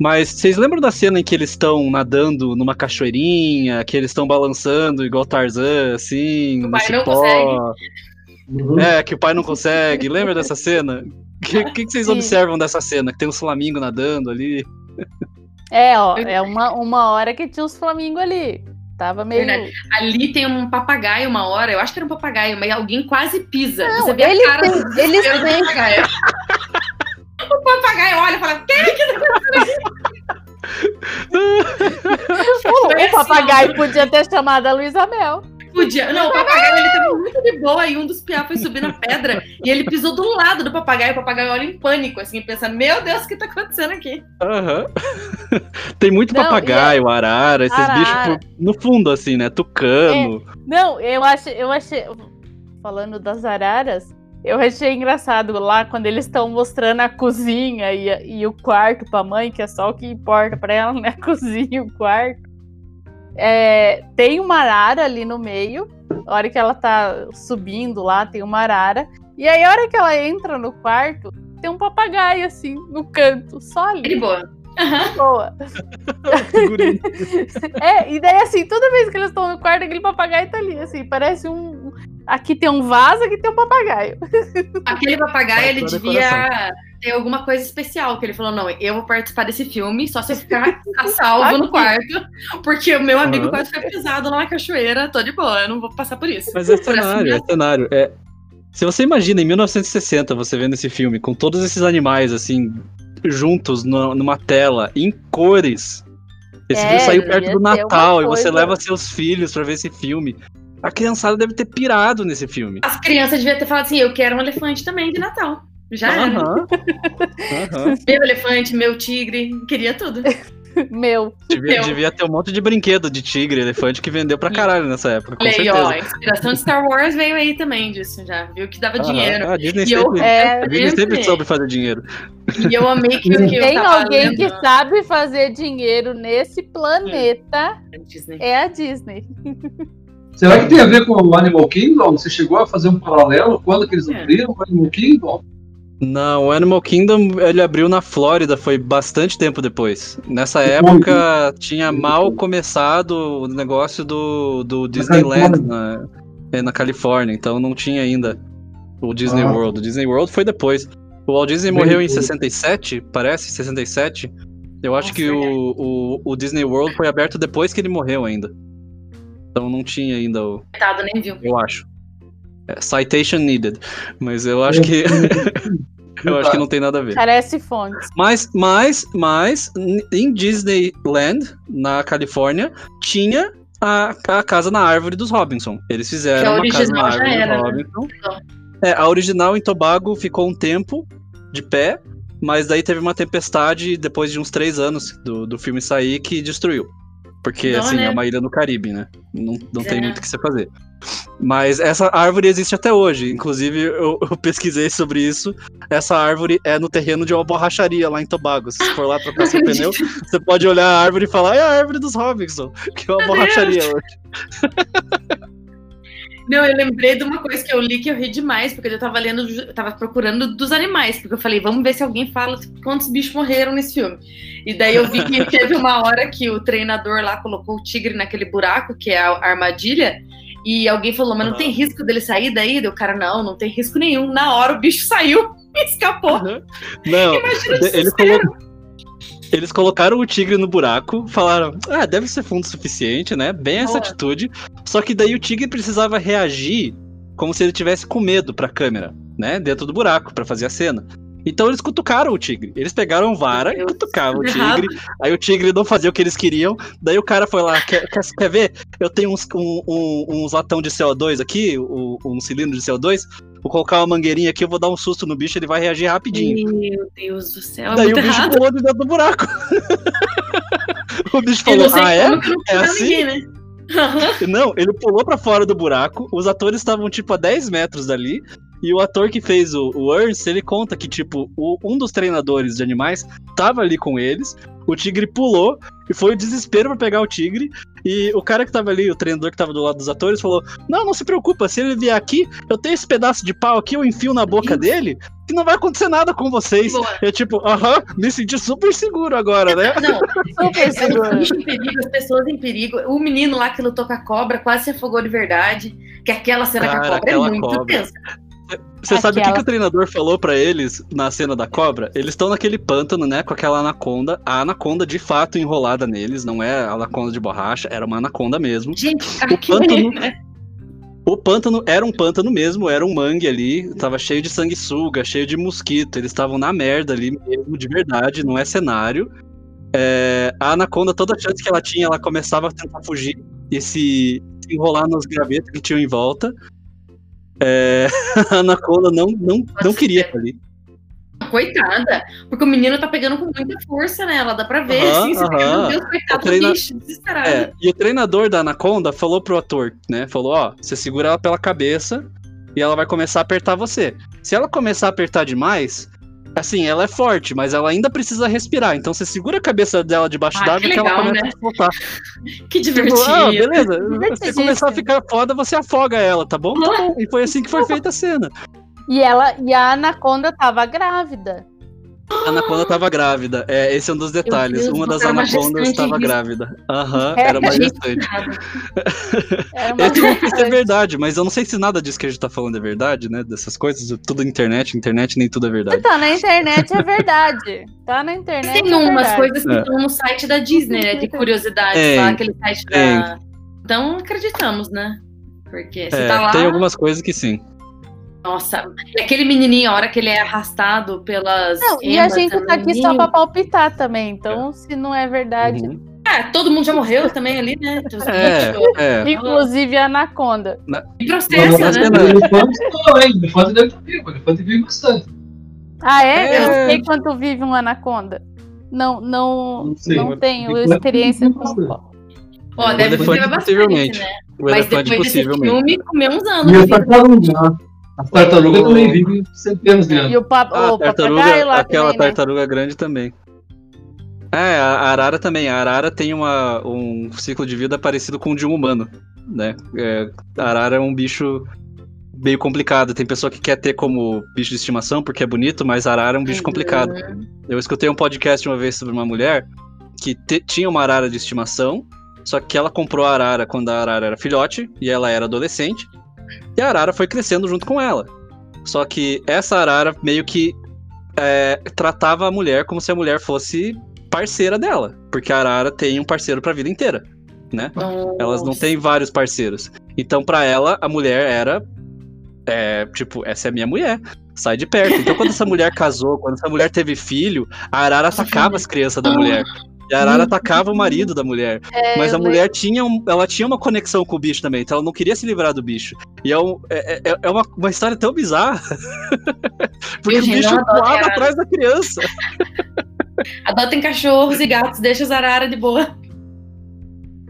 Mas vocês lembram da cena em que eles estão nadando numa cachoeirinha, que eles estão balançando igual Tarzan, assim, O no pai não cipó? consegue. Uhum. É, que o pai não consegue. Lembra dessa cena? O que, que, que vocês Sim. observam dessa cena? Que tem um flamingo nadando ali. É, ó, é uma, uma hora que tinha uns flamingos ali. Tava meio. Verdade. Ali tem um papagaio uma hora, eu acho que era um papagaio, mas alguém quase pisa. Não, Você vê ele a cara tem- do ele desespero do tem- papagaio. O papagaio olha e fala, quem que tá O, assim, papagaio podia ter chamado a Luísa Mel. podia? Não, o papagaio ele tava muito de boa e um dos piá foi subir na pedra e ele pisou do lado do papagaio. O papagaio olha em pânico, assim, pensando, meu Deus, o que tá acontecendo aqui? Aham. Tem muito Não, papagaio, arara, esses Arara. bichos por- no fundo, assim, né? Tucano. Não, eu achei, eu achei. Falando das araras, eu achei engraçado lá quando eles estão mostrando a cozinha e, e o quarto pra mãe, que é só o que importa pra ela, né? A cozinha e o quarto. É, tem uma arara ali no meio. A hora que ela tá subindo lá, tem uma arara. E aí, a hora que ela entra no quarto, tem um papagaio assim, no canto, só ali. boa. Boa. Figurinha. É, e daí assim, toda vez que eles estão no quarto, aquele papagaio tá ali, assim, parece um. Aqui tem um vaso, aqui tem um papagaio. Aquele papagaio, ele devia ter alguma coisa especial, que ele falou, não, eu vou participar desse filme só se eu ficar a salvo no Aqui. quarto, porque o meu amigo Aham. quase foi pisado lá na cachoeira, tô de boa, eu não vou passar por isso. Mas é cenário, é cenário. É... Se você imagina em 1960 você vendo esse filme com todos esses animais assim juntos no- numa tela em cores. Esse É, filme saiu perto do Natal e você leva seus filhos pra ver esse filme. A criançada deve ter pirado nesse filme. As crianças deviam ter falado assim, eu quero um elefante também de Natal. Já era. Aham. Aham. Meu elefante, meu tigre, queria tudo. Meu. Devia, Meu. devia ter um monte de brinquedo de tigre, elefante que vendeu pra caralho nessa época, com aí, certeza. ó, a inspiração de Star Wars veio aí também disso, já. Viu que dava Aham. dinheiro. Ah, a Disney E eu- sempre, É, a Disney sempre sempre. soube fazer dinheiro. E eu amei que, que eu tem alguém lendo... que sabe fazer dinheiro nesse planeta, Disney. é a Disney. Será que tem a ver com o Animal Kingdom? Você chegou a fazer um paralelo quando que eles É. abriram o Animal Kingdom? Não, o Animal Kingdom ele abriu na Flórida, foi bastante tempo depois. Nessa Depois, época tinha mal começado o negócio do, do Disneyland na, na Califórnia, então não tinha ainda o Disney Ah. World. O Disney World foi depois. O Walt Disney Bem morreu em depois. 67, parece, 67. Eu acho Nossa, que o, o, o Disney World foi aberto depois que ele morreu ainda. Então não tinha ainda o. Coitado, nem viu. Eu acho. É, citation needed. Mas eu acho que. eu acho que não tem nada a ver. Carece fontes. Mas, mas, mas, em Disneyland, na Califórnia, tinha a, a casa na árvore dos Robinson. Eles fizeram a uma casa na árvore era, dos né? Robinson. É, a original em Tobago ficou um tempo de pé, mas daí teve uma tempestade depois de uns três anos do, do filme sair que destruiu. Porque, Não, assim, né? é uma ilha no Caribe, né? Não, não tem É. muito o que você fazer. Mas essa árvore existe até hoje. Inclusive, eu, eu pesquisei sobre isso. Essa árvore é no terreno de uma borracharia lá em Tobago. Se você for lá trocar seu pneu, você pode olhar a árvore e falar, é a árvore dos Robinson, que é uma Meu borracharia hoje. Não, eu lembrei de uma coisa que eu li que eu ri demais, porque eu tava lendo, eu tava procurando dos animais, porque eu falei, vamos ver se alguém fala quantos bichos morreram nesse filme. E daí eu vi que teve uma hora que o treinador lá colocou o tigre naquele buraco, que é a armadilha, e alguém falou, mas não Aham. tem risco dele sair daí? Daí o cara, não, não tem risco nenhum. Na hora o bicho saiu e escapou. Não, Imagina ele colocou. Eles colocaram o tigre no buraco, falaram, ah, deve ser fundo suficiente, né? Bem essa Boa. atitude. Só que daí o tigre precisava reagir como se ele tivesse com medo pra câmera, né? Dentro do buraco, pra fazer a cena. Então eles cutucaram o tigre. Eles pegaram vara e cutucavam o tigre. Aí o tigre não fazia o que eles queriam. Daí o cara foi lá, quer, quer, quer ver? Eu tenho uns, um, um- uns latão de CO2 aqui, um, um cilindro de CO2. Vou colocar uma mangueirinha aqui, eu vou dar um susto no bicho, ele vai reagir rapidinho. Meu Deus do céu, é Daí muito o bicho errado. pulou de dentro do buraco. o bicho falou, ah, é? É é assim? ninguém, né? Não, ele pulou pra fora do buraco, os atores estavam, tipo, a 10 metros dali, e o ator que fez o, o Ernst, ele conta que, tipo, o- um dos treinadores de animais tava ali com eles, o tigre pulou, e foi o desespero pra pegar o tigre, e o cara que tava ali, o treinador que tava do lado dos atores, falou, não, não se preocupa, se ele vier aqui, eu tenho esse pedaço de pau aqui, eu enfio na boca Isso. dele, que não vai acontecer nada com vocês. Boa. Eu, tipo, aham, me senti super seguro agora, né? Não, Super Os seguro. em perigo, as pessoas em perigo. O menino lá que lutou com a cobra quase se afogou de verdade. Que aquela cena com Cara, a cobra é muito cobra. tensa. Você sabe o que, que o treinador falou pra eles na cena da cobra? Eles estão naquele pântano, né? Com aquela anaconda. A anaconda de fato enrolada neles, não é a anaconda de borracha, era uma anaconda mesmo. Gente, O pântano- né? O pântano era um pântano mesmo, era um mangue ali, tava cheio de sanguessuga, cheio de mosquito, eles estavam na merda ali mesmo, de verdade, não é cenário. É, a anaconda, toda chance que ela tinha, ela começava a tentar fugir e se, se enrolar nos gravetos que tinham em volta. É, a anaconda não, não, não Nossa, queria é. estar ali. Coitada. Porque o menino tá pegando com muita força nela, dá pra ver, assim. Você fica, meu Deus, coitado treina- do bicho, desesperado. É, e o treinador da anaconda falou pro ator, né? Falou, ó, você segura ela pela cabeça e ela vai começar a apertar você. Se ela começar a apertar demais, assim, ela é forte, mas ela ainda precisa respirar. Então você segura a cabeça dela debaixo Ah, d'água que que ela começa né? a soltar. Que Tipo, divertido. ah, beleza. Se começar a ficar foda, você afoga ela, tá bom? Tá bom. E foi assim que foi feita a cena. E ela e a anaconda tava grávida. A anaconda tava grávida. É, esse é um dos detalhes. Deus, uma das anacondas estava grávida. Aham, É, era uma gente. gestante. Era uma Eu tenho que isso é verdade, mas eu não sei se nada disso que a gente tá falando é verdade, né? Dessas coisas, tudo internet, internet nem tudo é verdade. Tá na internet, é verdade. Tá na internet. Tem é umas verdade. coisas que É. estão no site da Disney, né? De curiosidades Tem, lá, aquele site da. Então acreditamos, né? Porque você É, tá lá. tem algumas coisas que sim. Nossa, e aquele menininho, a hora que ele é arrastado pelas. Não, e a gente tá aqui só pra palpitar também. Então, se não é verdade. Uhum. É, todo mundo já morreu também ali, né? Então, É, é. Inclusive a anaconda. E processa, Mas né? é- O elefante não, hein? O elefante deve estar vivo. O elefante vive bastante. Ah, é? Eu É. sei quanto vive um anaconda. Não, não, Não sei. não tenho experiência com. bastante. Ó, O deve viver bastante, possivelmente. né? O Mas depois desse filme, comeu uns anos. E de as vida. Né? As tartarugas O- também vivem centenas de E anos. o, pa Ah, o a tartaruga, papagaio lá aquela também, né? tartaruga grande também. É, a a arara também. A arara tem uma, um ciclo de vida parecido com o de um humano, né? É, a arara é um bicho meio complicado. Tem pessoa que quer ter como bicho de estimação porque é bonito, mas a arara é um bicho Uhum. complicado. Eu escutei um podcast uma vez sobre uma mulher que te- tinha uma arara de estimação, só que ela comprou a arara quando a arara era filhote e ela era adolescente, e a arara foi crescendo junto com ela. Só que essa arara meio que é, tratava a mulher como se a mulher fosse parceira dela, porque a arara tem um parceiro pra vida inteira, né? Elas não Nossa. têm vários parceiros. Então, pra ela, a mulher era. é, tipo, essa é a minha mulher. Sai de perto. Então, quando essa mulher casou, quando essa mulher teve filho, a Arara atacava as crianças da mulher. E a Arara atacava o marido da mulher. É, Mas eu a mulher tinha, um- ela tinha uma conexão com o bicho também, então ela não queria se livrar do bicho. E é, um- é- é- é uma, uma história tão bizarra. Porque o Gente, bicho voava atrás da criança. Adotem cachorros e gatos, deixa as araras de boa.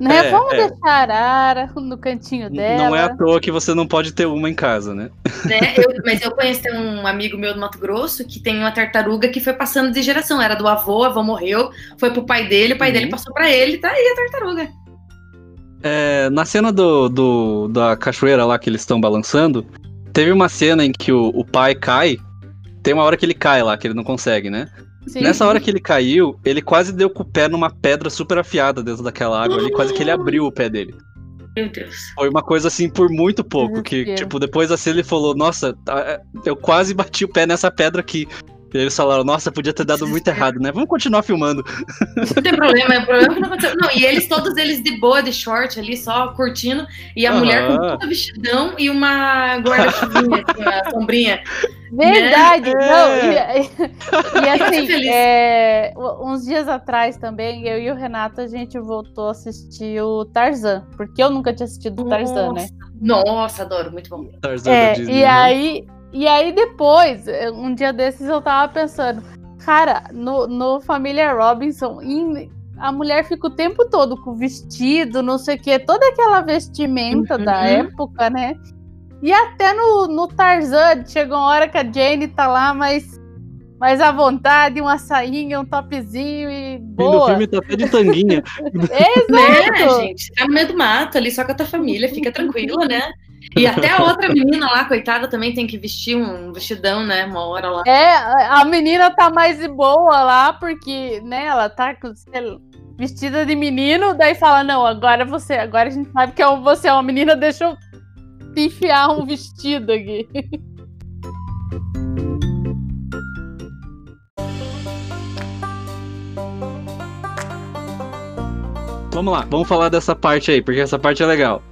Né? É, Vamos é. deixar a arara no cantinho dela. Não é à toa que você não pode ter uma em casa, né? né? Eu- mas eu conheci um amigo meu do Mato Grosso que tem uma tartaruga que foi passando de geração. Era do avô, o avô morreu, foi pro pai dele, o pai Uhum. dele passou pra ele, tá aí a tartaruga. É, na cena do, do- da cachoeira lá que eles estão balançando, teve uma cena em que o, o pai cai. Tem uma hora que ele cai lá, que ele não consegue, né? Sim. Nessa hora que ele caiu, ele quase deu com o pé numa pedra super afiada dentro daquela água ali, quase que ele abriu o pé dele. Meu Deus. Foi uma coisa assim por muito pouco, que, tipo, depois cena ele falou, nossa, tá, eu quase bati o pé nessa pedra aqui. E eles falaram, nossa, podia ter dado muito errado, né? Vamos continuar filmando. Não tem problema, é problema que não aconteceu. Não, e eles, todos eles de boa, de short ali, só curtindo. E a mulher com toda vestidão e uma guarda-chuvinha, assim, uma sombrinha. Verdade, Né? não, É. e, e assim, é, uns dias atrás também, eu e o Renato, a gente voltou a assistir o Tarzan, porque eu nunca tinha assistido o Tarzan, né? Nossa, adoro, muito bom. Tarzan da É, Disney, e né? aí, e aí depois, eh, um dia desses eu tava pensando, cara, no, no Família Robinson, em- a mulher fica o tempo todo com vestido, não sei o que, toda aquela vestimenta da Uhum. época, né? E até no, no Tarzan, chegou uma hora que a Jane tá lá mais, mais à vontade, uma sainha, um topzinho e E no boa. filme tá até de tanguinha. Né, Exato. gente? Você tá no meio do mato ali, só com a tua família, fica tranquila, né? E até a outra menina lá, coitada, também tem que vestir um vestidão, né? Uma hora lá. É, a menina tá mais de boa lá, porque, né, ela tá com, vestida de menino, daí fala, não, agora você, agora a gente sabe que é um- você é uma menina, deixa eu enfiar um vestido aqui. Vamos lá, vamos falar dessa parte aí, porque essa parte é legal.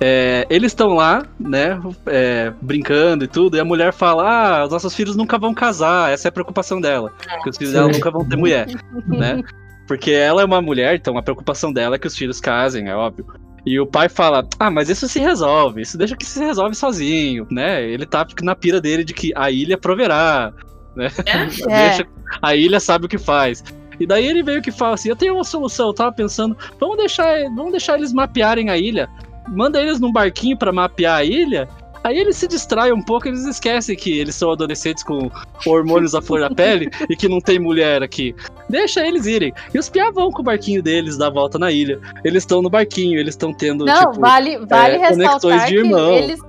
É, eles estão lá, né, é, brincando e tudo, e a mulher fala: Ah, os nossos filhos nunca vão casar, essa é a preocupação dela. Que os filhos dela nunca vão ter mulher, né? Porque ela é uma mulher, então a preocupação dela é que os filhos casem, é óbvio. E o pai fala: Ah, mas isso se resolve, isso deixa que se resolve sozinho, né? Ele tá na pira dele de que a ilha proverá, né? É? Deixa- a ilha sabe o que faz. E daí ele veio que fala assim: Eu tenho uma solução, eu tava pensando, vamos deixar, vamos deixar eles mapearem a ilha. Manda eles num barquinho pra mapear a ilha. Aí eles se distraem um pouco, eles esquecem que eles são adolescentes com hormônios à flor da pele e que não tem mulher aqui. Deixa eles irem. E os piá vão com o barquinho deles dar a volta na ilha. Eles estão no barquinho, eles estão tendo, Não, tipo. vale, vale é, conexões ressaltar de que irmão. eles,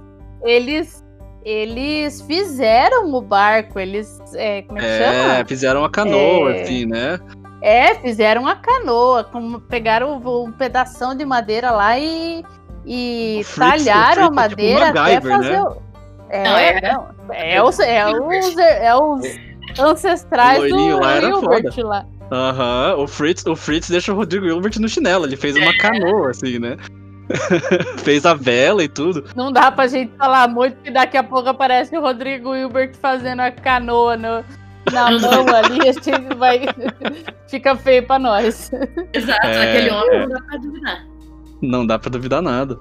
eles, eles fizeram o barco, eles. É, como é que É, chama? fizeram uma canoa, É. assim, né? É, fizeram a canoa, como pegaram um pedação de madeira lá e, e o talharam a é tipo um madeira até MacGyver, fazer né? o. É, Não, é- não, é, os, é, os, é os ancestrais O do lá Hilbert foda. lá. Aham, o Fritz, o Fritz deixa o Rodrigo Hilbert no chinelo, ele fez uma canoa, assim, né? fez a vela e tudo. Não dá pra gente falar muito, porque daqui a pouco aparece o Rodrigo Hilbert fazendo a canoa no, na mão ali, a gente vai. Fica feio pra nós. Exato, É, aquele homem é. não dá pra duvidar. Não dá pra duvidar nada.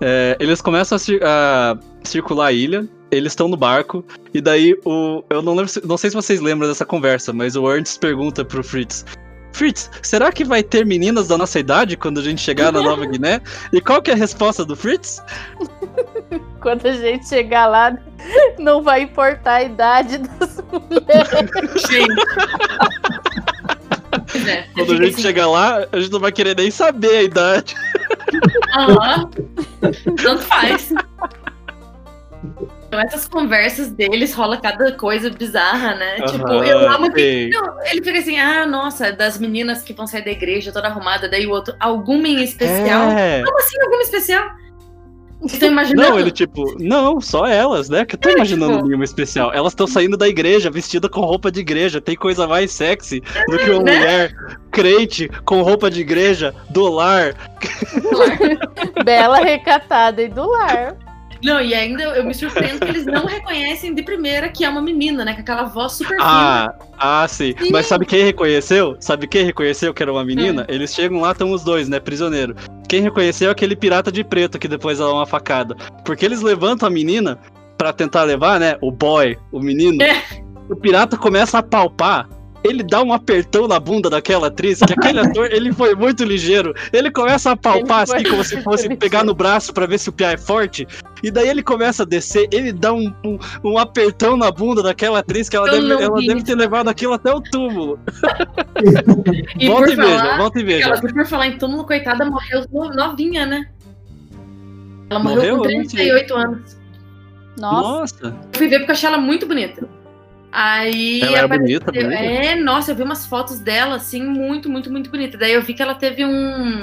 É, eles começam a, cir- a circular a ilha, eles estão no barco, e daí o. Eu não lembro, se- não sei se vocês lembram dessa conversa, mas o Ernst pergunta pro Fritz. Fritz, será que vai ter meninas da nossa idade quando a gente chegar na Nova Guiné? E qual que é a resposta do Fritz? Quando a gente chegar lá, não vai importar a idade das mulheres. Gente. É, Quando a gente assim, chegar lá, a gente não vai querer nem saber a idade. Aham. Tanto faz. Então, essas conversas deles rola cada coisa bizarra, né? tipo, Aham, eu amo que. Não, ele fica assim, ah, nossa, das meninas que vão sair da igreja toda arrumada, daí o outro, alguma em especial? É. Como assim, alguma especial? Vocês estão imaginando? Não, ele tipo, não, só elas, né? Que eu tô imaginando tipo- nenhuma especial. Elas estão saindo da igreja, vestida com roupa de igreja. Tem coisa mais sexy do que uma Né? mulher crente com roupa de igreja do lar. Bela, recatada e do lar. Não, e ainda eu me surpreendo que eles não reconhecem de primeira que é uma menina, né? Com aquela voz super fina. Ah, ah, sim. Sim. Mas sabe quem reconheceu? Sabe quem reconheceu que era uma menina? Eles chegam lá, estão os dois, né? Prisioneiro. Quem reconheceu é aquele pirata de preto que depois dá uma facada. Porque eles levantam a menina pra tentar levar, né? O boy, o menino. É. O pirata começa a palpar. Ele dá um apertão na bunda daquela atriz, que aquele ator, ele foi muito ligeiro. Ele começa a palpar assim, como se fosse pegar no braço pra ver se o piá é forte. E daí ele começa a descer, ele dá um, um, um apertão na bunda daquela atriz, que ela, deve, ela deve ter levado aquilo até o túmulo. E volta e veja, falar, volta e veja. ela, por falar em túmulo, coitada, morreu no- novinha, né? Ela morreu, Morreu? com Eu não sei. 38 anos. Nossa, Nossa, Eu fui ver porque eu achei ela muito bonita. Aí ela era apareceu- bonita, bonita. É, nossa, eu vi umas fotos dela, assim, muito, muito, muito bonita. Daí eu vi que ela teve um.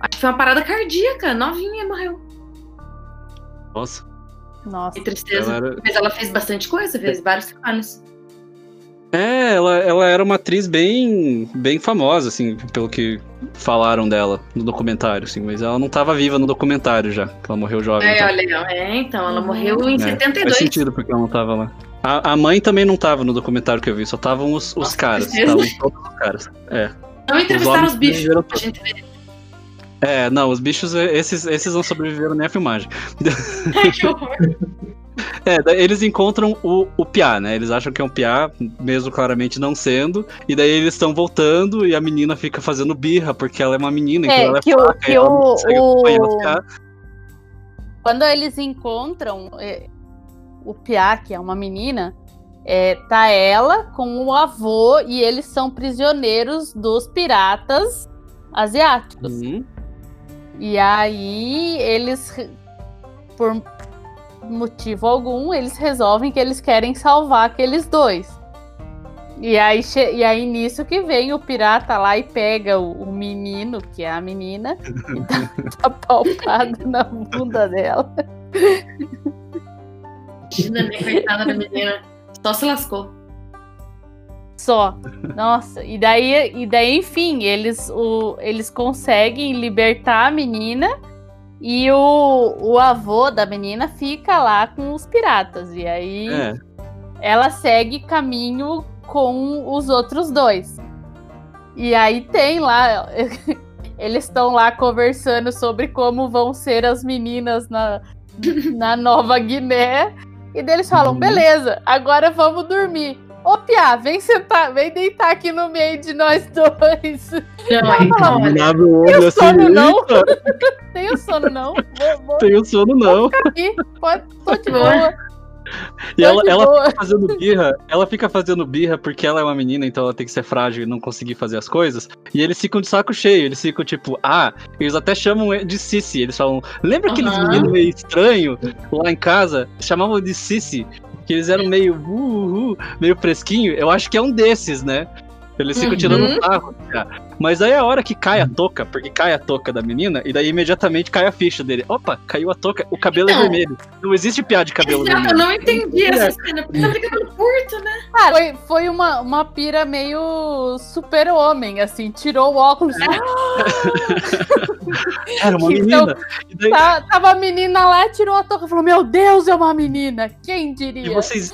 Acho que foi uma parada cardíaca, novinha, morreu. Nossa. nossa. Que tristeza. Ela era... Mas ela fez bastante coisa, fez vários trabalhos. É, ela, ela era uma atriz bem, bem famosa, assim, pelo que falaram dela no documentário, assim, mas ela não tava viva no documentário já, que ela morreu jovem. É, então. olha, é, então, ela morreu em É, Faz 72. sentido porque ela não tava lá. A, a mãe também não tava no documentário que eu vi, só estavam os, os Nossa, caras. Estavam todos os caras. É. Não entrevistaram homens os bichos pra gente ver. É, não, os bichos, esses, esses não sobreviveram nem à filmagem. Ai, que horror. É, daí eles encontram o, o Piá, né? Eles acham que é um Piá, mesmo claramente não sendo. E daí eles estão voltando e a menina fica fazendo birra, porque ela é uma menina, então É, ela é que o- fraca que e ela não o- os o- Piá. Quando eles encontram é, o Piá, que é uma menina, é, tá ela com o avô e eles são prisioneiros dos piratas asiáticos. Uhum. E aí eles, por motivo algum, eles resolvem que eles querem salvar aqueles dois. E aí, e aí nisso que vem o pirata lá e pega o, o menino, que é a menina, e dá uma palpada na bunda dela. Imagina, né, coitada da menina. Só se lascou. Só. Nossa, e daí, e daí enfim, eles, o, eles conseguem libertar a menina e o, o avô da menina fica lá com os piratas. E aí É. ela segue caminho com os outros dois. E aí tem lá. Eles estão lá conversando sobre como vão ser as meninas na, na Nova Guiné. E daí eles falam: Uhum. beleza, agora vamos dormir. Ô, Pia, vem sentar, vem deitar aqui no meio de nós dois. Não, aí, Não, o Tem olho o assim. sono, não? "Eita, Tenho sono, não? Vou, sono, não. aqui, pode, tô de boa. E tô ela, ela boa. fica fazendo birra, ela fica fazendo birra porque ela é uma menina, então ela tem que ser frágil e não conseguir fazer as coisas. E eles ficam de saco cheio, eles ficam tipo, ah, eles até chamam de Sissi. Eles falam, lembra aqueles Aham. meninos meio estranhos lá em casa? Chamavam de Sissi, que eles eram meio uh, uh, meio fresquinho. Eu acho que é um desses, né? Eles ficam Uhum. tirando sarro. cara. Mas aí é a hora que cai a touca, porque cai a touca da menina, e daí imediatamente cai a ficha dele. Opa, caiu a touca, o cabelo é Então. vermelho. Não existe piada de cabelo Exato, eu vermelho. não entendi essa cena, porque tá ficando curto, né? Ah, foi, foi uma, uma pira meio super-homem, assim, tirou o óculos. Era uma Então, menina. E, daí- Tá- tava a menina lá, tirou a touca e falou: Meu Deus, é uma menina! Quem e diria? vocês,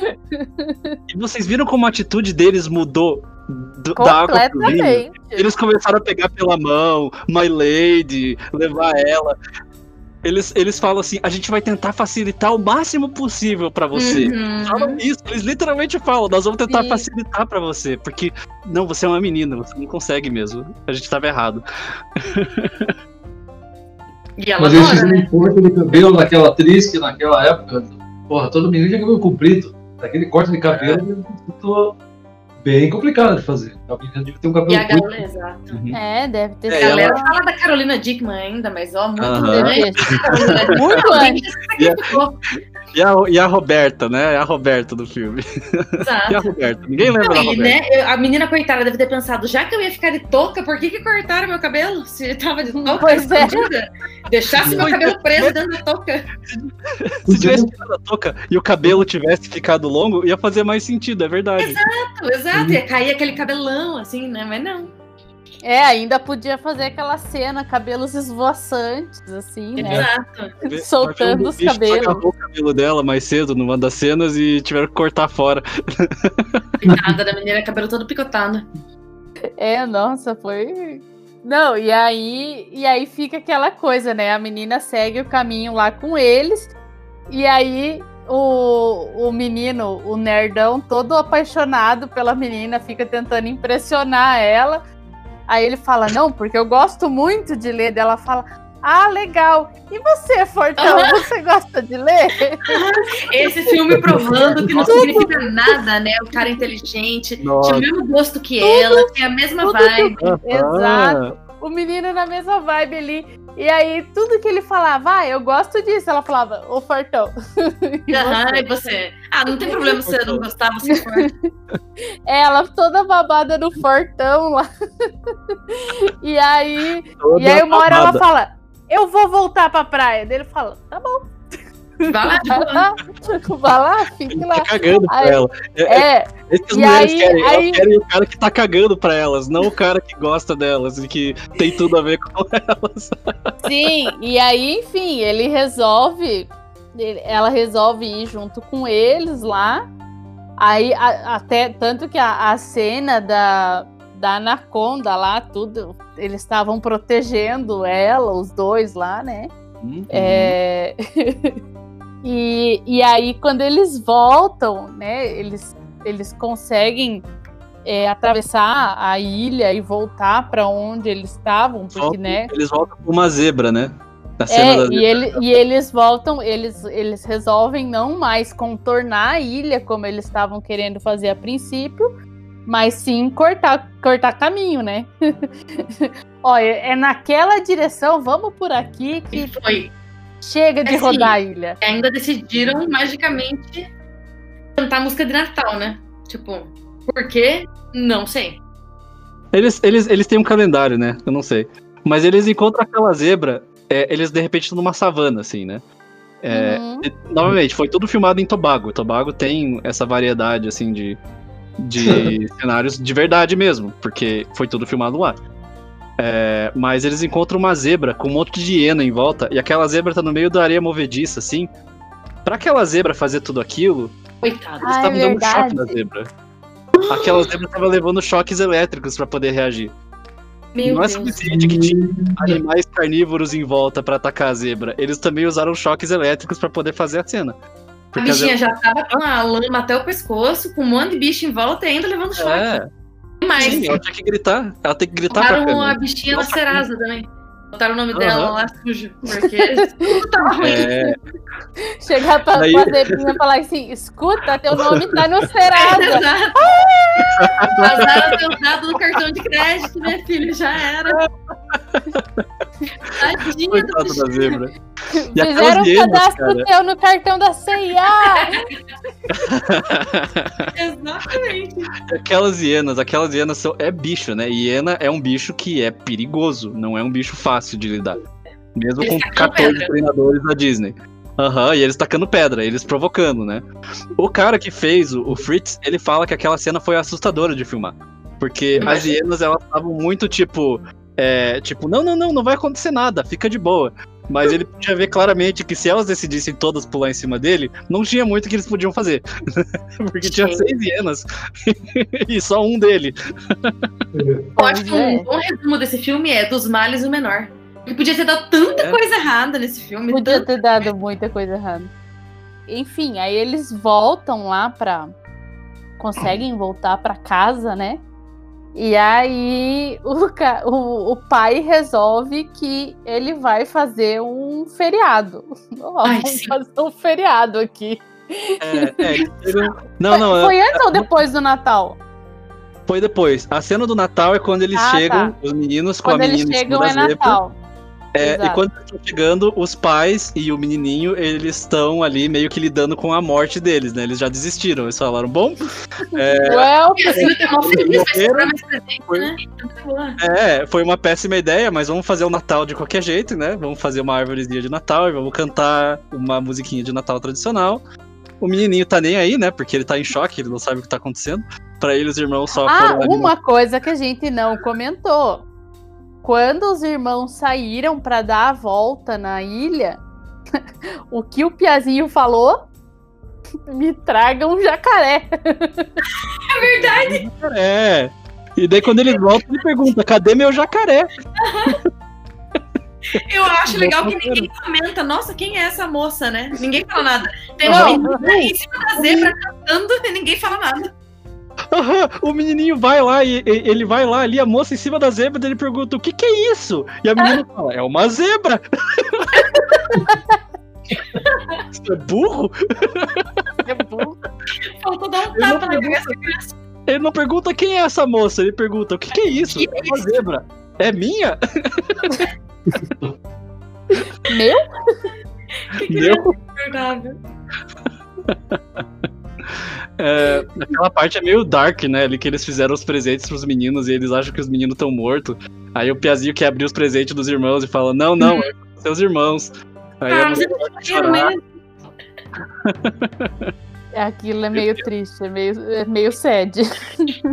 e vocês viram como a atitude deles mudou do- da água pro vinho? Eles começaram a pegar pela mão, My Lady, levar ela. Eles, eles falam assim: a gente vai tentar facilitar o máximo possível pra você. Uhum. Falam isso, eles literalmente falam, nós vamos tentar Sim. facilitar pra você, porque não, você é uma menina, você não consegue mesmo. A gente tava errado. E ela Mas eles fizeram um corte de cabelo naquela atriz que naquela época, porra, todo menino tinha cabelo comprido. Aquele corte de cabelo ficou bem complicado de fazer. A devia ter um E cabelo a curto. galera, exato. É, deve ter É, A galera fala da Carolina Dickman ainda, mas ó, muito antes. Carolina Dickman, Muito antes. E a, e a Roberta, né? A Roberta do filme. Exato. E a Roberta? Ninguém lembra da Não, e, Roberta. né, eu- a menina coitada deve ter pensado, já que eu ia ficar de touca, por que que cortaram meu cabelo? Se tava de touca Pois é. escondida. Deixasse meu é. cabelo preso dentro da touca. Se tivesse tirado a touca e o cabelo tivesse ficado longo, ia fazer mais sentido, é verdade. Exato, ia cair aquele cabelão, assim, né? Mas não. É, ainda podia fazer aquela cena, cabelos esvoaçantes, assim, né? Exato. Soltando os cabelos. agarrou o cabelo dela mais cedo numa das cenas e tiveram que cortar fora. Coitada da menina, cabelo todo picotado. É, nossa, foi. Não, e aí, e aí fica aquela coisa, né? A menina segue o caminho lá com eles, e aí o, o menino, o nerdão, todo apaixonado pela menina, fica tentando impressionar ela. Aí ele fala: Não, porque eu gosto muito de ler. Daí Ela fala: Ah, legal. E você, Fortão, você gosta de ler? Esse filme provando que não significa nada, né? O cara inteligente, tinha Nossa. o mesmo gosto que ela, tinha a mesma tudo vibe. Exato. O menino na mesma vibe ali. E aí, tudo que ele falava, ah, eu gosto disso. Ela falava, ô Fortão. E Aham, você? e você? Ah, não tem problema se você não gostar, você for. Ela toda babada no Fortão lá. e aí, Toda e aí uma hora ela babada. fala, eu vou voltar pra praia. Daí ele fala, tá bom, Vai lá lá, fique lá. tá cagando pra Aí- ela. É, é, É, é isso que as e mulheres aí- querem. aí- Elas querem o cara que tá cagando pra elas, não o cara que gosta delas e que tem tudo a ver com elas. Sim, e aí, enfim, ele resolve. ela resolve ir junto com eles lá. Aí, a- até tanto que a, a cena da, da Anaconda lá, tudo, eles estavam protegendo ela, os dois lá, né? Uhum. É, e, e aí, quando eles voltam, né? Eles, eles conseguem é, atravessar a ilha e voltar para onde eles estavam, porque, Voltam- né? Eles voltam com uma zebra, né? Na cena É, da e, ele, e eles voltam, eles, eles resolvem não mais contornar a ilha como eles estavam querendo fazer a princípio, mas sim cortar, cortar caminho, né? Olha, é naquela direção, vamos por aqui E que foi. Chega de Assim, rodar a ilha. E ainda decidiram magicamente cantar música de Natal, né? Tipo, por quê? Não sei. Eles, eles, eles têm um calendário, né? Eu não sei. Mas eles encontram aquela zebra, é, eles de repente estão numa savana, assim, né? É, Uhum. e, novamente, foi tudo filmado em Tobago. Tobago tem essa variedade, assim, de, de cenários de verdade mesmo, porque foi tudo filmado lá. É, mas eles encontram uma zebra com um monte de hiena em volta, e aquela zebra tá no meio da areia movediça, assim. Pra aquela zebra fazer tudo aquilo, Coitado. eles Ah, é estavam dando choque na zebra. Aquela zebra tava levando choques elétricos pra poder reagir. Meu Não é Deus. suficiente que tinha animais carnívoros em volta pra atacar a zebra. Eles também usaram choques elétricos pra poder fazer a cena. A Porque a bichinha já tava com a lama até o pescoço, com um monte de bicho em volta e ainda levando choque. É, Mas sim, ela tinha que gritar. Ela tem que gritar pra botaram a câmera. bichinha na Serasa também. Botaram o nome Aham. dela lá sujo. Porque tudo tava ruim. É, Chegar pra, Daí- pra zebrinha e falar assim: escuta, teu nome tá no Serasa. Exato. Vazaram teus dados do cartão de crédito, minha filha, já era. Tadinha do coitado da zebra. E Fizeram um cadastro cara. teu no cartão da CIA. Exatamente. Aquelas hienas, aquelas hienas são. É bicho, né? Hiena é um bicho que é perigoso, não é um bicho fácil de lidar. Mesmo Eles com tacam 14 pedra. treinadores da Disney. Aham, e eles tacando pedra, eles provocando, né? O cara que fez o, o Fritz, ele fala que aquela cena foi assustadora de filmar. Porque as hienas, elas estavam muito tipo. É, tipo, não, não, não, não vai acontecer nada, fica de boa. Mas ele podia ver claramente que se elas decidissem todas pular em cima dele, não tinha muito que eles podiam fazer. Porque tinha Sim. seis hienas e só um dele. Eu acho que um bom resumo desse filme é dos males o menor. Ele podia ter dado tanta É. coisa errada nesse filme. Podia tanto- ter dado muita coisa errada. Enfim, aí eles voltam lá pra. Conseguem voltar pra casa, né? E aí o, o, o pai resolve que ele vai fazer um feriado. Ai, vamos sim. fazer um feriado aqui. É, é, eles viram- não, foi, não, é- foi antes ou depois do Natal? foi depois. A cena do Natal é quando eles Ah, chegam, tá. os meninos com Quando a eles menina em cima chegam é. Natal. É, e quando eles estão chegando, os pais e o menininho, eles estão ali meio que lidando com a morte deles, né? Eles já desistiram. Eles falaram, bom, é, Well, mais presente, Foi- né? Então, é, foi uma péssima ideia, mas vamos fazer o Natal de qualquer jeito, né? Vamos fazer uma árvorezinha de Natal e vamos cantar uma musiquinha de Natal tradicional. O menininho tá nem aí, né? Porque ele tá em choque, ele não sabe o que tá acontecendo. Pra ele, os irmãos só Ah, ali uma coisa que a gente não comentou. Quando os irmãos saíram pra dar a volta na ilha, o que o Piazinho falou? Me traga um jacaré. É. E daí quando eles voltam, ele pergunta: cadê meu jacaré? Eu acho legal que ninguém comenta, nossa, quem é essa moça, né? Ninguém fala nada. Tem uma menina aí em cima da zebra cantando e ninguém fala nada. O menininho vai lá e e- ele vai lá ali, a moça em cima da zebra, ele pergunta: o que que é isso? E a menina fala: é uma zebra. Você é burro? Faltou dar um tapa na cabeça da criança. Ele não pergunta quem é essa moça, ele pergunta: o que que é isso? Que É uma zebra. É minha? Meu? Que Meu? É, aquela parte é meio dark, né? Ali que eles fizeram os presentes pros meninos e eles acham que os meninos estão mortos. Aí o Piazinho quer abrir os presentes dos irmãos e fala: Não, não, é pros seus irmãos. Aí Ah, a mulher vai chorar. mesmo. Aquilo é meio triste, é meio, é meio sad.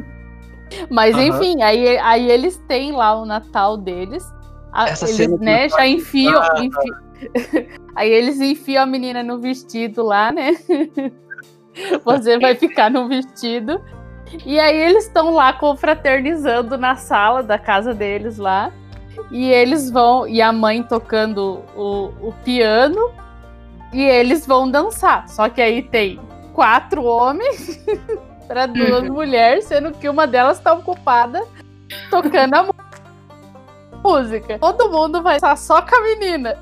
Mas Aham. enfim, aí, aí eles têm lá o Natal deles. A- Essa eles, né, já é enfiam. bizarra. enfi- aí eles enfiam a menina no vestido lá, né? Você vai ficar no vestido. E aí eles estão lá confraternizando na sala da casa deles lá. E eles vão. E a mãe tocando o, o piano. E eles vão dançar. Só que aí tem quatro homens para duas Uhum. mulheres, sendo que uma delas está ocupada tocando a música. Todo mundo vai estar só com a menina.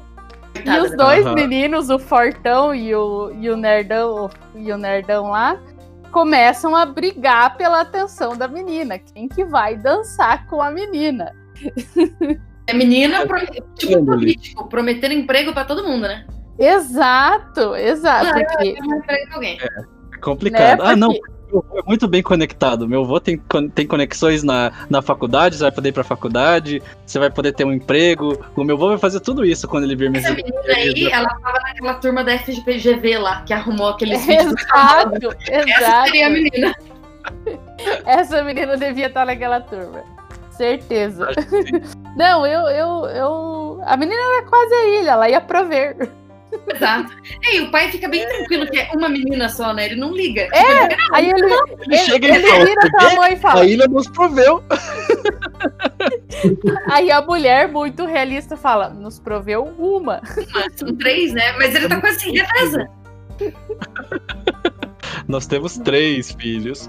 E os dois Aham. meninos, o Fortão e o, e o Nerdão, e o Nerdão lá, começam a brigar pela atenção da menina. Quem que vai dançar com a menina? É menina, pro- tipo político, prometendo emprego pra todo mundo, né? Exato, exato. Ah, Porque, alguém. É complicado. né, Ah, não, é muito bem conectado. Meu avô tem, tem conexões na, na faculdade, você vai poder ir pra faculdade, você vai poder ter um emprego. O meu avô vai fazer tudo isso quando ele vir me Essa menina aí, ela tava naquela turma da FGV lá, que arrumou aqueles vídeos do cavalo. Exato, Essa seria a exato. menina. Essa menina devia estar naquela turma. Certeza. Não, eu, eu, eu. A menina era quase a ilha, ela ia prover. Exato. E aí, o pai fica bem tranquilo que é uma menina só, né? Ele não liga. É, Aí ele, ele, chega e ele fala, vira pra mãe e fala. A ilha nos proveu. Aí a mulher, muito realista, fala: nos proveu uma. São três, né? Mas ele tá quase sem defesa. Nós temos três filhos.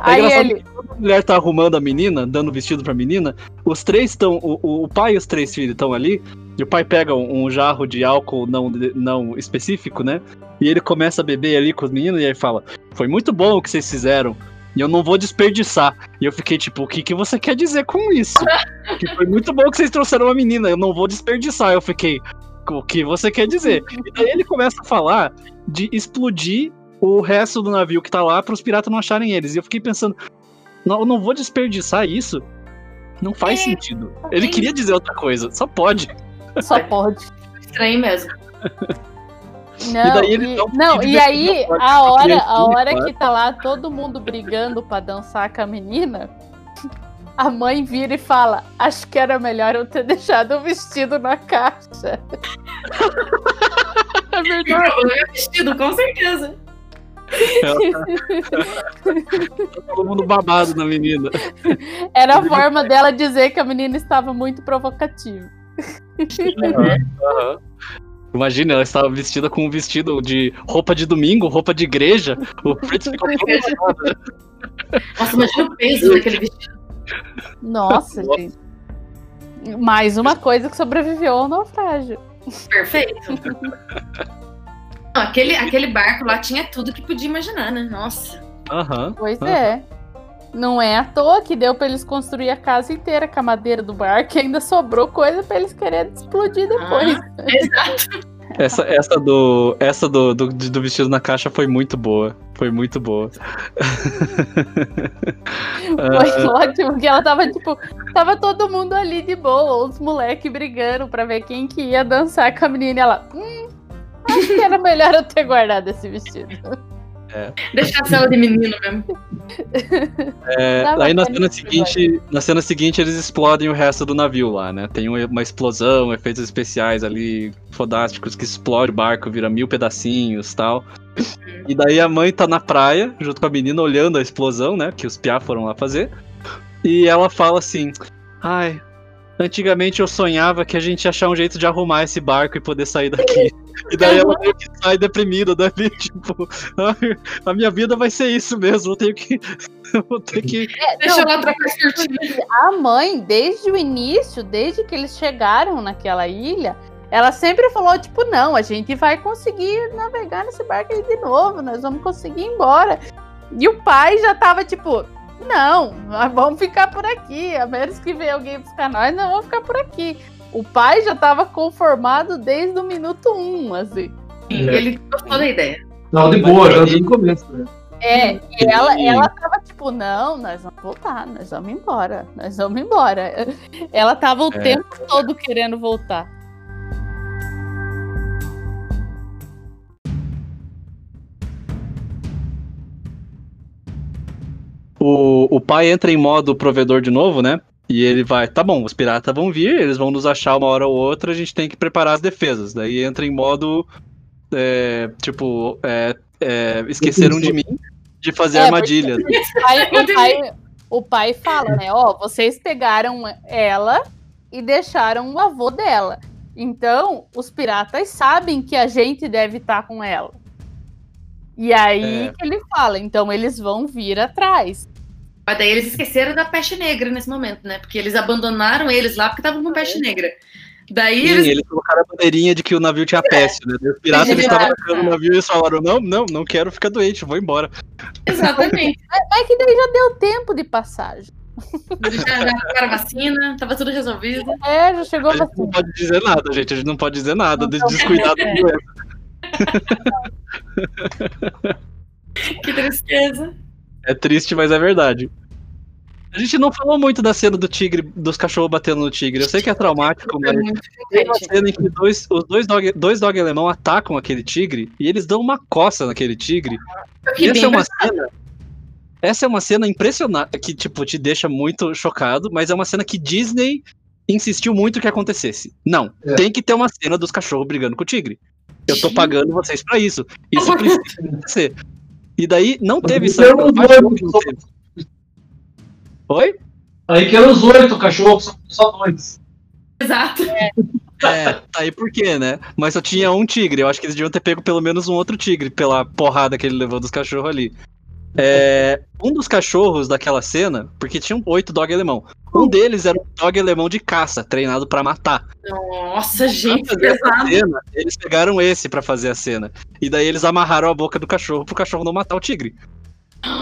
Aí engraçado ele. A mulher tá arrumando a menina, dando vestido pra menina. Os três estão. O, o- o pai e os três filhos estão ali. E o pai pega um, um jarro de álcool não, não específico, né? E ele começa a beber ali com os meninos e aí fala: Foi muito bom o que vocês fizeram. E eu não vou desperdiçar. E eu fiquei tipo, o que, que você quer dizer com isso? que foi muito bom que vocês trouxeram uma menina, eu não vou desperdiçar. Eu fiquei, o que você quer dizer? E daí ele começa a falar de explodir o resto do navio que tá lá para os piratas não acharem eles. E eu fiquei pensando, não, eu não vou desperdiçar isso. Não faz É, sentido. Ele queria dizer outra coisa, só pode. Só pode. Estranho mesmo. Não, daí ele e, dá um não, pedido e aí, a hora, a hora que tá lá todo mundo brigando pra dançar com a menina, a mãe vira e fala: Acho que era melhor eu ter deixado o vestido na caixa. É verdade. problema é vestido, com certeza. Todo mundo babado na menina. Era a forma dela dizer que a menina estava muito provocativa. Aham. Imagina, ela estava vestida com um vestido de roupa de domingo, roupa de igreja. O Fritz ficou todo. Nossa, imagina o peso daquele vestido. Nossa, Nossa. gente. Mais uma coisa que sobreviveu ao naufrágio. Perfeito. Não, aquele, aquele barco lá tinha tudo que podia imaginar, né? Nossa. Aham. Pois Ah. é. Não é à toa que deu pra eles construir a casa inteira com a madeira do barco e ainda sobrou coisa pra eles quererem explodir depois. Exato. Essa, essa, do, essa do, do, do vestido na caixa foi muito boa. Foi muito boa. Foi ótimo, porque ela tava, tipo, tava todo mundo ali de boa, os moleques brigando pra ver quem que ia dançar com a menina. E ela, hum, acho que era melhor eu ter guardado esse vestido. Deixar ela de menino mesmo. É, aí na cena, seguinte, na cena seguinte eles explodem o resto do navio lá, né? Tem uma uma explosão, efeitos especiais ali fodásticos que explode o barco, vira mil pedacinhos tal. E daí a mãe tá na praia, junto com a menina, olhando a explosão, né? Que os piá foram lá fazer. E ela fala assim: Ai, antigamente eu sonhava que a gente ia achar um jeito de arrumar esse barco e poder sair daqui. E daí ela meio que sai deprimida dali, tipo, "Ai, a minha vida vai ser isso mesmo, eu tenho que. Eu vou ter que. Deixa Não, ela trocar as cortinas. A mãe, desde o início, desde que eles chegaram naquela ilha, ela sempre falou, tipo, não, a gente vai conseguir navegar nesse barco aí de novo, nós vamos conseguir ir embora. E o pai já tava, tipo, não, nós vamos ficar por aqui, a menos que venha alguém buscar nós, nós vamos ficar por aqui. O pai já tava conformado desde o minuto um, assim. Ele gostou da ideia. Não, de boa, já desde o começo. Né? É, e ela, Sim. ela tava tipo, não, nós vamos voltar, nós vamos embora, nós vamos embora. Ela tava o É. tempo todo querendo voltar. O, o pai entra em modo provedor de novo, né? E ele vai, tá bom, os piratas vão vir, eles vão nos achar uma hora ou outra, a gente tem que preparar as defesas. Daí entra em modo, é, tipo, é, é, esqueceram de mim de fazer É, armadilhas. O pai, o pai, o pai fala, né? Ó, vocês pegaram ela e deixaram o avô dela. Então, os piratas sabem que a gente deve estar com ela. E aí É. que ele fala, então eles vão vir atrás. Mas daí eles esqueceram da peste negra nesse momento, né? Porque eles abandonaram eles lá porque estavam com peste negra. Daí Sim, eles. eles colocaram a bandeirinha de que o navio tinha peste, né? Os piratas eles estavam atacando o navio e eles falaram: não, não, não quero ficar doente, vou embora. Exatamente. Mas que daí já deu tempo de passagem. Eles já, já pegaram a vacina, tava tudo resolvido. É, já chegou A a gente não vacina. pode dizer nada, gente. A gente não pode dizer nada de Não, descuidar da é. doença. Que tristeza. É triste, mas é verdade. A gente não falou muito da cena do tigre, dos cachorros batendo no tigre. Eu sei que é traumático, É mas tem uma cena em que dois, os dois dog, dois dog alemão atacam aquele tigre e eles dão uma coça naquele tigre. E essa é uma cena. Essa é uma cena impressionante que, tipo, te deixa muito chocado, mas é uma cena que Disney insistiu muito que acontecesse. Não, É. tem que ter uma cena dos cachorros brigando com o tigre. Eu tô pagando vocês pra isso. Isso precisa acontecer. E daí não teve que não teve. Oi? Aí que eram os oito cachorros, só- só dois. Exato. É, tá aí por quê, né? Mas só tinha um tigre. Eu acho que eles deviam ter pego pelo menos um outro tigre pela porrada que ele levou dos cachorros ali. É, um dos cachorros daquela cena, porque tinham oito dog alemão. Um deles era um dog alemão de caça, treinado pra matar. Nossa, gente, pesado. cena, eles pegaram esse pra fazer a cena. E daí eles amarraram a boca do cachorro pro cachorro não matar o tigre.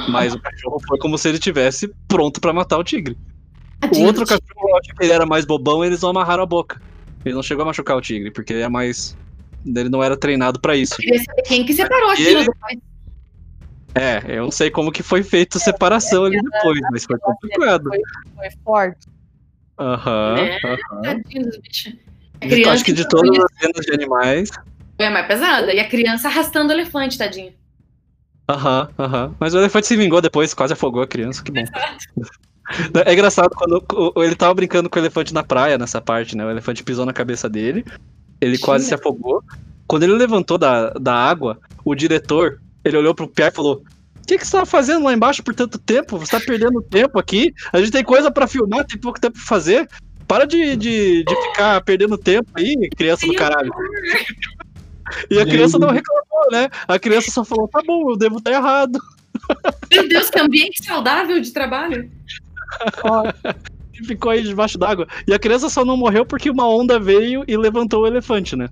Mas o cachorro foi como se ele tivesse pronto pra matar o tigre. O outro cachorro, eu acho que ele era mais bobão, eles não amarraram a boca. Ele não chegou a machucar o tigre, porque ele é mais. Ele não era treinado pra isso. Eu queria saber quem que separou aquilo ele- depois. É, eu não sei como que foi feita a separação ali depois, mas foi complicado. Foi, foi forte. Aham. É. A Eu criança Acho que de todas as cenas de animais. É mais pesada. E a criança arrastando o elefante, tadinho. Aham, aham. Mas o elefante se vingou depois, quase afogou a criança, que bom. É engraçado quando ele tava brincando com o elefante na praia nessa parte, né? O elefante pisou na cabeça dele, ele quase se afogou. Quando ele levantou da, da água, o diretor, ele olhou pro Pierre e falou: O que, que você tá fazendo lá embaixo por tanto tempo? Você tá perdendo tempo aqui? A gente tem coisa pra filmar, tem pouco tempo pra fazer. Para de, de, de ficar perdendo tempo aí, criança do caralho. E a criança não reclamou, né? A criança só falou: Tá bom, eu devo estar errado. Meu Deus, que ambiente saudável de trabalho. E ficou aí debaixo d'água. E a criança só não morreu porque uma onda veio e levantou o elefante, né?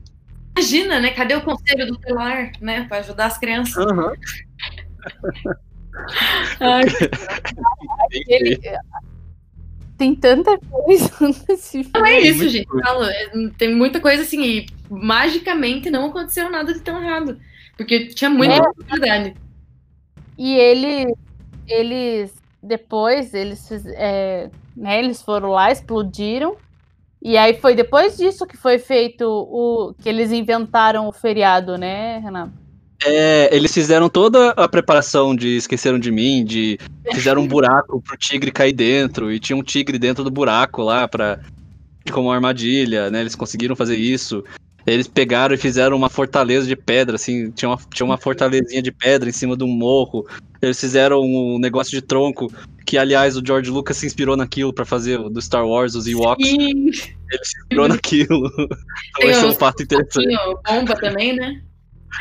Imagina, né? Cadê o conselho do telar, né? Pra ajudar as crianças. Aham. Ai, Ele... Tem tanta coisa nesse não filme. é isso, muito gente. Falo, é, tem muita coisa assim e magicamente não aconteceu nada de tão errado. Porque tinha muita É. possibilidade. E ele, eles depois eles, é, né, eles foram lá, explodiram. E aí foi depois disso que foi feito o que eles inventaram o feriado, né, Renato? É, eles fizeram toda a preparação de Esqueceram de Mim, de fizeram um buraco pro tigre cair dentro, e tinha um tigre dentro do buraco lá pra, como uma armadilha, né? Eles conseguiram fazer isso. Eles pegaram e fizeram uma fortaleza de pedra, assim, tinha uma, tinha uma fortalezinha de pedra em cima de um morro. Eles fizeram um negócio de tronco, que aliás o George Lucas se inspirou naquilo pra fazer do Star Wars, os Ewoks, E ele se inspirou naquilo. Então esse é um fato interessante. bomba também, né?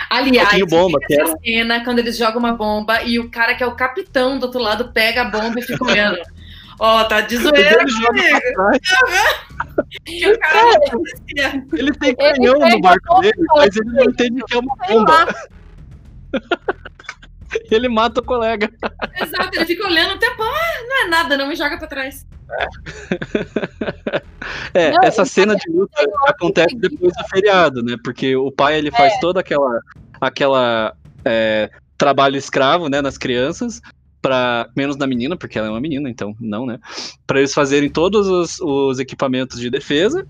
Aliás, Pouquinho bomba, que essa cena quando eles jogam uma bomba e o cara que é o capitão do outro lado pega a bomba e fica olhando. Ó, tá de zoeira Ele comigo. E o cara não conhecia. Ele tem Ele canhão pega no barco dele, mas ele não entende que é uma bomba. Ele mata o colega. Exato, ele fica olhando o tempo. Ah, não é nada, não me joga pra trás. É, Não, essa cena de luta acontece depois do feriado, né? Porque o pai ele faz toda aquela aquela é, trabalho escravo, né, nas crianças, para menos na menina, porque ela é uma menina, então não, né? Para eles fazerem todos os, os equipamentos de defesa.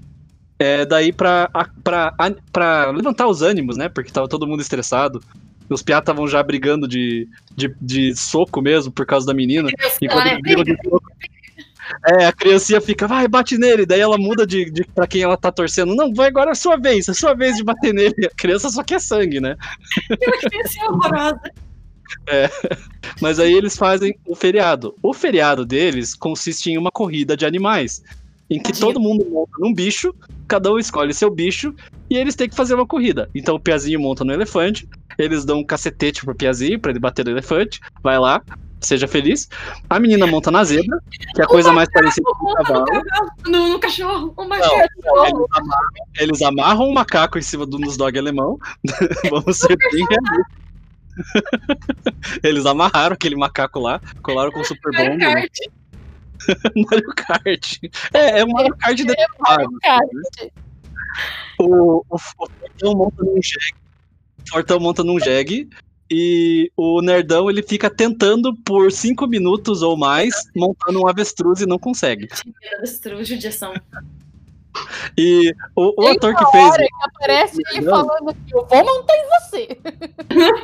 É, daí pra, a- pra, a- pra levantar os ânimos, né? Porque tava todo mundo estressado. Os piá estavam já brigando de, de, de soco mesmo por causa da menina. E quando eles brigam de soco, é, a criancinha fica, vai, bate nele. Daí ela muda de, de pra quem ela tá torcendo. Não, vai agora é a sua vez, é a sua vez de bater nele. A criança só quer sangue, né? Criança horrorosa. Mas aí eles fazem o feriado. O feriado deles consiste em uma corrida de animais. Em que todo mundo monta num bicho, cada um escolhe seu bicho, e eles têm que fazer uma corrida. Então o Piazinho monta no elefante, eles dão um cacetete pro Piazinho pra ele bater no elefante, vai lá, seja feliz. A menina monta na zebra, que é a coisa mais parecida com um cavalo. No, no cachorro. Não, macaco. eles, amarram, eles amarram um macaco em cima de um dos dog alemão. Vamos ser bem realistas. Eles amarraram aquele macaco lá, colaram com super Mario bomba. Kart. Mario Kart. É, é Mario Kart detalhado. Cara, O, o, o Fortão monta num jegue. O Fortão monta num jegue. e o nerdão ele fica tentando por cinco minutos ou mais montando um avestruz e não consegue. Avestruz, judiação. E o, o ator que fez. que aparece ele falando que eu vou montar em você.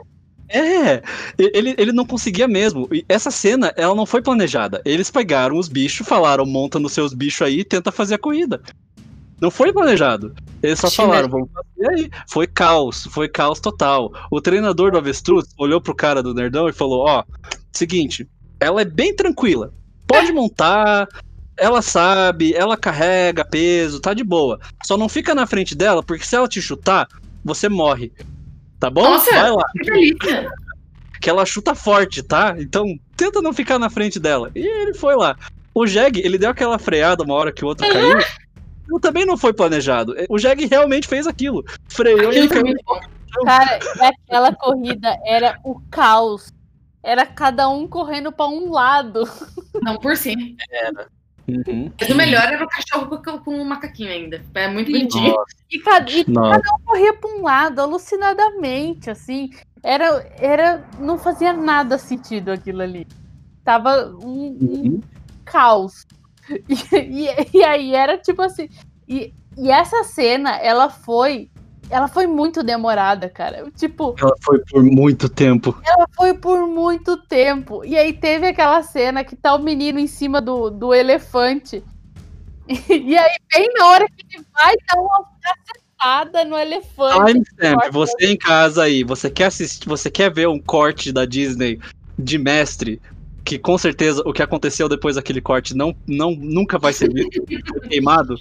É, ele, ele não conseguia mesmo. E essa cena, ela não foi planejada. Eles pegaram os bichos, falaram, monta nos seus bichos aí e tenta fazer a corrida. Não foi planejado. Eles só Sim, falaram, vamos fazer aí. Foi caos, foi caos total. O treinador do avestruz olhou pro cara do nerdão e falou, ó, seguinte, ela é bem tranquila. Pode montar, ela sabe, ela carrega peso, tá de boa. Só não fica na frente dela, porque se ela te chutar, você morre. Tá bom? Nossa! Vai lá Que delícia. que ela chuta forte, tá? Então tenta não ficar na frente dela. E ele foi lá. O Jeg, ele deu aquela freada uma hora que o outro caiu. Não, também não foi planejado. O Jeg realmente fez aquilo. Freou e Aquilo ele foi caiu. Cara, e aquela corrida era o caos. Era cada um correndo pra um lado. Não, por sim. Uhum. Mas o melhor era o cachorro com, com o macaquinho ainda. É muito bonitinho. E cada, e cada um corria pra um lado, alucinadamente, assim. Era, era. Não fazia nada sentido aquilo ali. Tava um, um Uhum. caos. E, e, e aí era tipo assim. E, e essa cena, ela foi. Ela foi muito demorada, cara. Tipo, Ela foi por muito tempo. ela foi por muito tempo. E aí teve aquela cena que tá o menino em cima do, do elefante. E aí, bem na hora que ele vai dar uma cacetada no elefante. Timestamp, você em casa aí, você quer assistir, você quer ver um corte da Disney de mestre, que com certeza o que aconteceu depois daquele corte não, não nunca vai ser visto, queimado.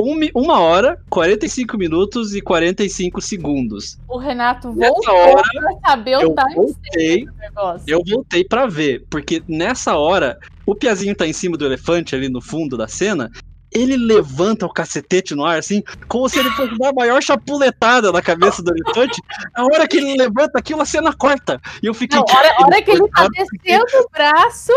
Um uma hora, 45 minutos e 45 segundos. O Renato voltou hora, pra saber Eu o timestamp voltei, do negócio. eu voltei pra ver, porque nessa hora, o Piazinho tá em cima do elefante ali no fundo da cena, ele levanta o cacetete no ar, assim, como se ele fosse dar a maior chapuletada na cabeça do elefante. A hora que ele levanta aquilo, a cena corta. E eu fiquei. Não, a hora, a hora que ele tá descendo o braço,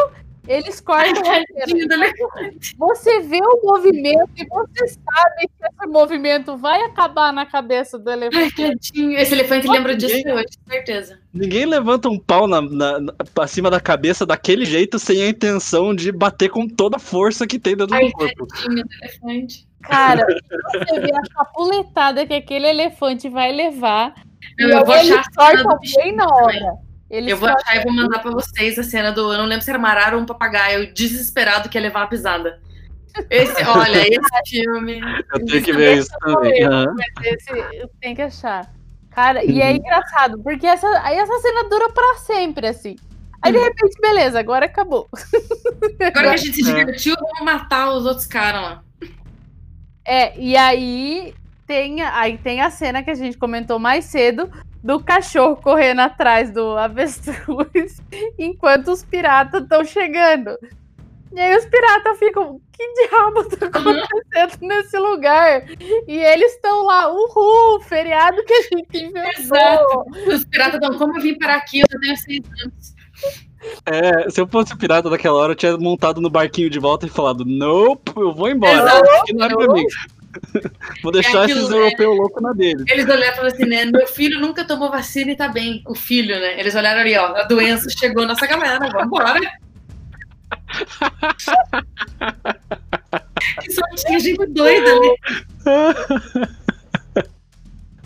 eles cortam. Você vê o movimento e você sabe que esse movimento vai acabar na cabeça do elefante. Ai, tadinho. Esse elefante lembra disso ninguém- hoje, certeza. Ninguém levanta um pau na, na, na- pra cima da cabeça daquele jeito sem a intenção de bater com toda a força que tem dentro Ai, do corpo. tadinho do elefante. Cara, você vê a chapuletada que aquele elefante vai levar. Eu, e eu vou achar eles a cena cortam do bichinho bem na também. hora. Eles Eu vou achar e vou mandar pra vocês a cena do. Eu não lembro se era Marara ou um papagaio desesperado que ia levar a pisada. Esse, olha, esse filme. Eu tenho que ver isso também. Aham. Mas esse tem que achar. Cara, e é engraçado, porque essa, aí essa cena dura pra sempre, assim. Aí, de repente, beleza, agora acabou. Agora que a gente se É. divertiu, vamos matar os outros caras lá. É, e aí tem, aí tem a cena que a gente comentou mais cedo do cachorro correndo atrás do avestruz enquanto os piratas estão chegando. E aí os piratas ficam, que diabo tá acontecendo nesse lugar? E eles estão lá, uhul, feriado que a gente inventou. Exato. Os piratas dão, como eu vim parar aqui? Eu já tenho seis anos. É, se eu fosse pirata daquela hora, eu tinha montado no barquinho de volta e falado: Nope, eu vou embora. Exato. Não é pra mim. Vou deixar aquilo, esses europeus loucos na dele. Eles olharam e falaram assim, né? Meu filho nunca tomou vacina e tá bem. O filho, né? Eles olharam ali, ó. A doença chegou nossa galera, vambora. Que só tinha gente doida, né?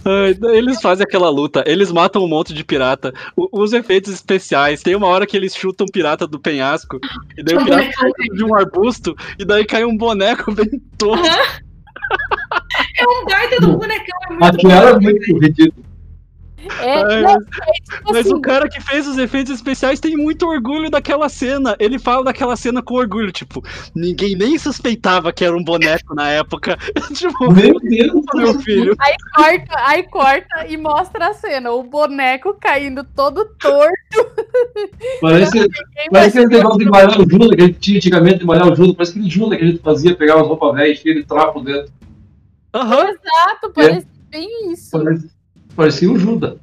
Ai, Eles fazem aquela luta, eles matam um monte de pirata. Os efeitos especiais, tem uma hora que eles chutam um pirata do penhasco, e daí o pirata cai de um arbusto, e daí cai um boneco bem tosco. É um baita do bonecão. É muito muito ridículo. É, Ai, não, é tipo Mas assim, o cara que fez os efeitos especiais tem muito orgulho daquela cena. Ele fala daquela cena com orgulho, tipo, ninguém nem suspeitava que era um boneco na época. tipo, Meu Deus. meu filho. Aí corta, aí corta e mostra a cena. O boneco caindo todo torto. Parece, parece aquele negócio de malhar o Jula que a gente tinha antigamente de malhar o Jula. Parece aquele Jula que a gente fazia, pegava as roupas velhas, cheio de trapo dentro. Aham. Exato, parece bem isso. Parece- Parecia o Judas.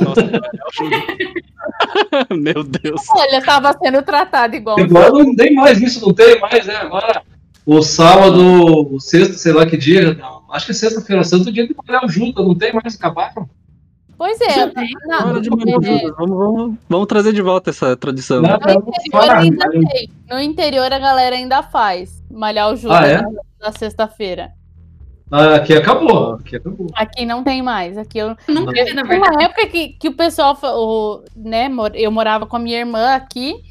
Nossa. Meu Deus. Olha, tava sendo tratado igual. Agora não tem mais isso, não tem mais, né? Agora, o sábado, o sexta, sei lá que dia, não, acho que é sexta-feira santa, o dia de malhar o Judas, não tem mais, acabaram. Pois é. malhar é. Vamos, vamos, vamos trazer de volta essa tradição. Não, no interior ainda tem. No interior a galera ainda faz. Malhar o Judas Ah, é? na, na sexta-feira. Ah, aqui acabou. Aqui acabou. Aqui não tem mais. Aqui eu. Nunca vi, na Tem verdade. uma época que, que o pessoal, o, né, eu morava com a minha irmã aqui,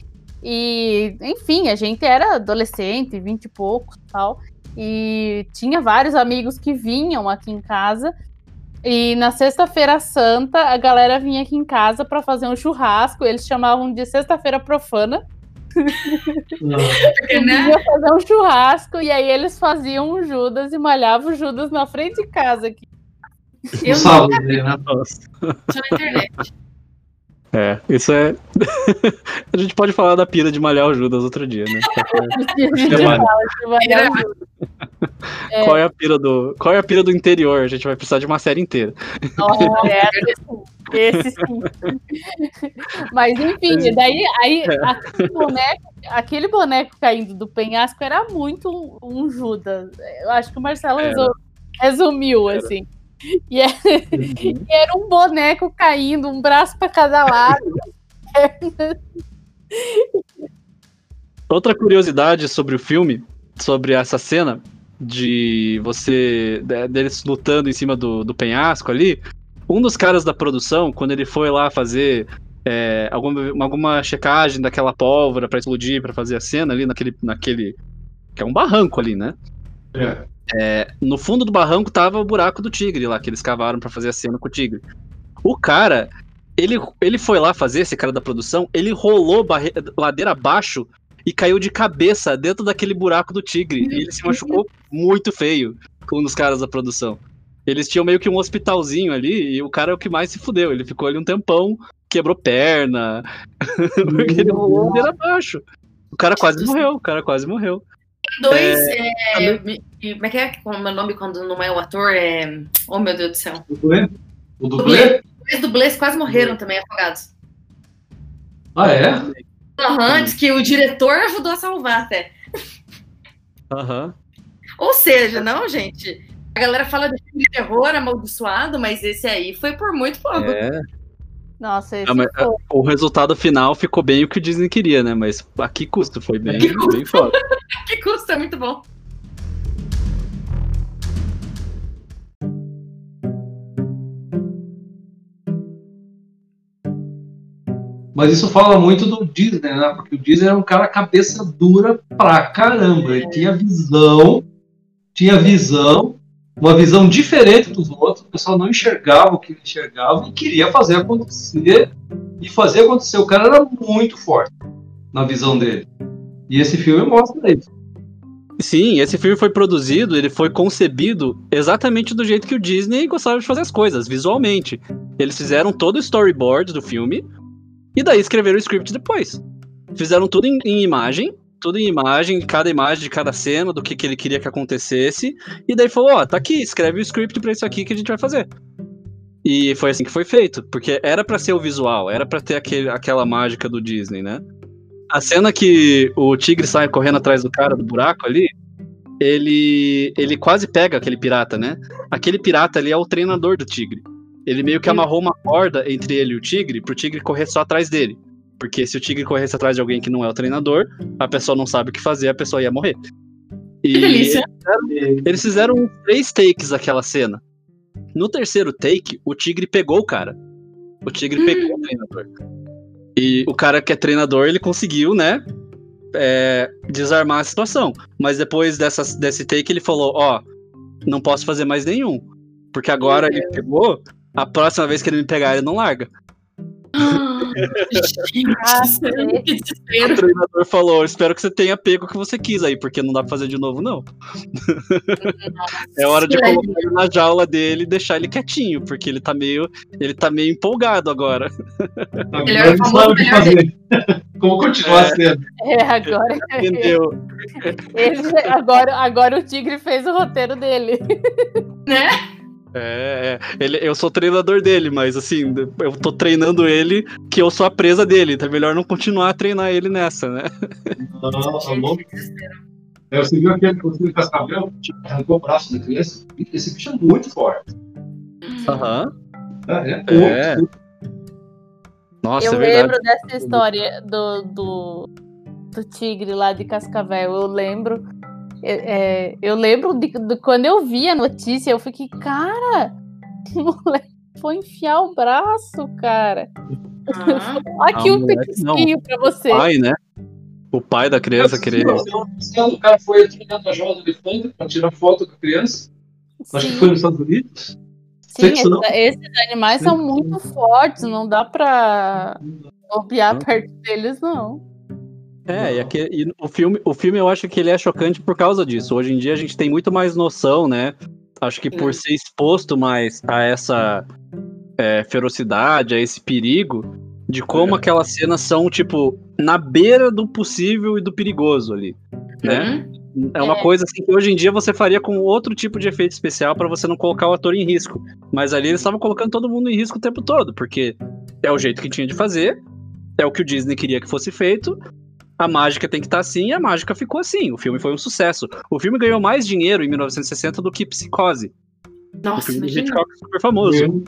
e, enfim, a gente era adolescente, vinte e poucos e tal, e tinha vários amigos que vinham aqui em casa, e na sexta-feira santa, a galera vinha aqui em casa para fazer um churrasco, eles chamavam de sexta-feira profana, Porque, né? ia fazer um churrasco, e aí eles faziam um Judas e malhavam o Judas na frente de casa aqui. Eu sábado, né? Nossa. Só na internet. É, isso é. a gente pode falar da pira de malhar o Judas outro dia, né? A gente fala de malhar o Judas. É. Qual é a pira do. Qual é a pira do interior? A gente vai precisar de uma série inteira. Olha, esse sim. Mas enfim, daí aí, aquele, boneco, aquele boneco caindo do penhasco era muito um, um Judas. Eu acho que o Marcelo Era. resu- resumiu, assim. E era, e era um boneco caindo, um braço para cada lado. Outra curiosidade sobre o filme, sobre essa cena de você. de- deles lutando em cima do, do penhasco ali. Um dos caras da produção, quando ele foi lá fazer é, alguma, alguma checagem daquela pólvora pra explodir, pra fazer a cena ali naquele. naquele que é um barranco ali, né? É. No fundo do barranco tava o buraco do tigre lá, que eles cavaram pra fazer a cena com o tigre. O cara, ele, ele foi lá fazer, esse cara da produção, ele rolou ladeira abaixo e caiu de cabeça dentro daquele buraco do tigre. E ele se machucou muito feio, um dos caras da produção. Eles tinham meio que um hospitalzinho ali e o cara é o que mais se fudeu. Ele ficou ali um tempão, quebrou perna, porque ele rolou ladeira abaixo. O cara quase morreu, o cara quase morreu. Dois. é, me- como é que é como é o meu nome quando não é o ator? É... Oh, meu Deus do céu. O dublê? O dublê? Dois dublês quase morreram também afogados. Ah, é? Aham, diz que o diretor ajudou a salvar até. Aham. Ou seja, não, gente. A galera fala de filme de terror amaldiçoado, mas esse aí foi por muito pouco. É. Nossa, esse Ah, mas, foi. O resultado final ficou bem o que o Disney queria, né? Mas a que custo? Foi bem, que custo? bem foda. Que custa, é muito bom. Mas isso fala muito do Disney, né? Porque o Disney era um cara cabeça dura pra caramba. Ele tinha visão, tinha visão, uma visão diferente dos outros. O pessoal não enxergava o que ele enxergava e queria fazer acontecer. E fazer acontecer. O cara era muito forte na visão dele. E esse filme mostra isso. Sim, esse filme foi produzido, ele foi concebido exatamente do jeito que o Disney gostava de fazer as coisas, visualmente. Eles fizeram todo o storyboard do filme e daí escreveram o script depois. Fizeram tudo em, em imagem, tudo em imagem, cada imagem de cada cena, do que, que ele queria que acontecesse. E daí falou: Ó, tá aqui, escreve o script pra isso aqui que a gente vai fazer. E foi assim que foi feito, porque era pra ser o visual, era pra ter aquele, aquela mágica do Disney, né? A cena que o tigre sai correndo atrás do cara do buraco ali, ele ele quase pega aquele pirata, né? Aquele pirata ali é o treinador do tigre. Ele meio que amarrou uma corda entre ele e o tigre pro tigre correr só atrás dele. Porque se o tigre corresse atrás de alguém que não é o treinador, a pessoa não sabe o que fazer, a pessoa ia morrer. E Que delícia. eles fizeram uns três takes daquela cena. No terceiro take, o tigre pegou o cara. O tigre pegou o treinador. E o cara que é treinador, ele conseguiu, né? é, desarmar a situação. Mas depois dessa, desse take, ele falou: Ó, não posso fazer mais nenhum. Porque agora ele pegou, a próxima vez que ele me pegar, ele não larga. Que O treinador falou: Espero que você tenha pego o que você quis aí, porque não dá pra fazer de novo, não. É hora de colocar ele na jaula dele e deixar ele quietinho, porque ele tá meio, ele tá meio empolgado agora. Ele Agora era ele famoso sabe o que melhor fazer. Como continuar sendo. É, agora, Entendeu? ele- agora, agora o Tigre fez o roteiro dele. Né? É, é. Ele, eu sou treinador dele, mas assim, eu tô treinando ele que eu sou a presa dele. Então é melhor não continuar a treinar ele nessa, né? Não, tá bom. É, você viu aquele que cascavel? Arrancou o braço da criança? Esse bicho é muito forte. Aham. Ah, é? É. Nossa, eu é verdade. lembro dessa história do, do, do tigre lá de Cascavel. Eu lembro. É, é, eu lembro de, de quando eu vi a notícia, eu fiquei, cara, o moleque foi enfiar o braço, cara. Ah, Aqui Ah, um petisquinho pra você. O pai, né? O pai da criança querer. O cara foi treinar na jaula do elefante para tirar foto com a criança. Acho que Sim. foi nos Estados Unidos. Sim, não. esses animais são muito fortes, não dá pra bobear perto deles, não. É, e, aqui- e o, filme, o filme eu acho que ele é chocante por causa disso. Hoje em dia a gente tem muito mais noção, né? Acho que por ser exposto mais a essa é, ferocidade, a esse perigo, de como É. aquelas cenas são, tipo, na beira do possível e do perigoso ali. Né? hum, É uma É. coisa assim que hoje em dia você faria com outro tipo de efeito especial pra você não colocar o ator em risco. Mas ali eles estavam colocando todo mundo em risco o tempo todo, porque é o jeito que tinha de fazer, é o que o Disney queria que fosse feito. A mágica tem que estar assim, e a mágica ficou assim. O filme foi um sucesso. O filme ganhou mais dinheiro em 1960 do que Psicose. o Nossa, filme do imagina. Hitchcock super famoso.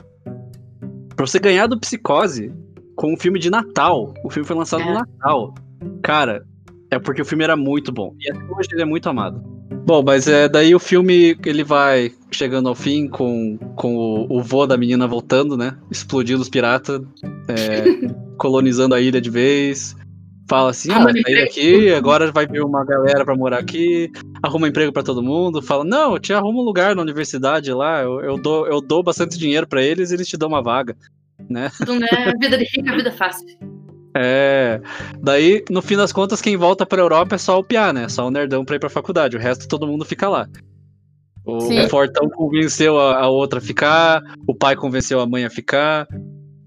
Pra você ganhar do Psicose com um filme de Natal, o filme foi lançado no É. Natal. Cara, é porque o filme era muito bom. E até hoje ele é muito amado. Bom, mas é daí o filme ele vai chegando ao fim com, com o, o vô da menina voltando, né? Explodindo os piratas, é, colonizando a ilha de vez. Fala assim, ah, emprego. daqui, agora vai vir uma galera pra morar aqui, arruma emprego pra todo mundo. Fala, não, eu te arrumo um lugar na universidade lá, eu, eu, dou, eu dou bastante dinheiro pra eles e eles te dão uma vaga. Né? Vida de rico é vida fácil. É. Daí, no fim das contas, quem volta pra Europa é só o Piá, né? Só o nerdão pra ir pra faculdade. O resto todo mundo fica lá. O, Sim. Fortão convenceu a, a outra a ficar, o pai convenceu a mãe a ficar,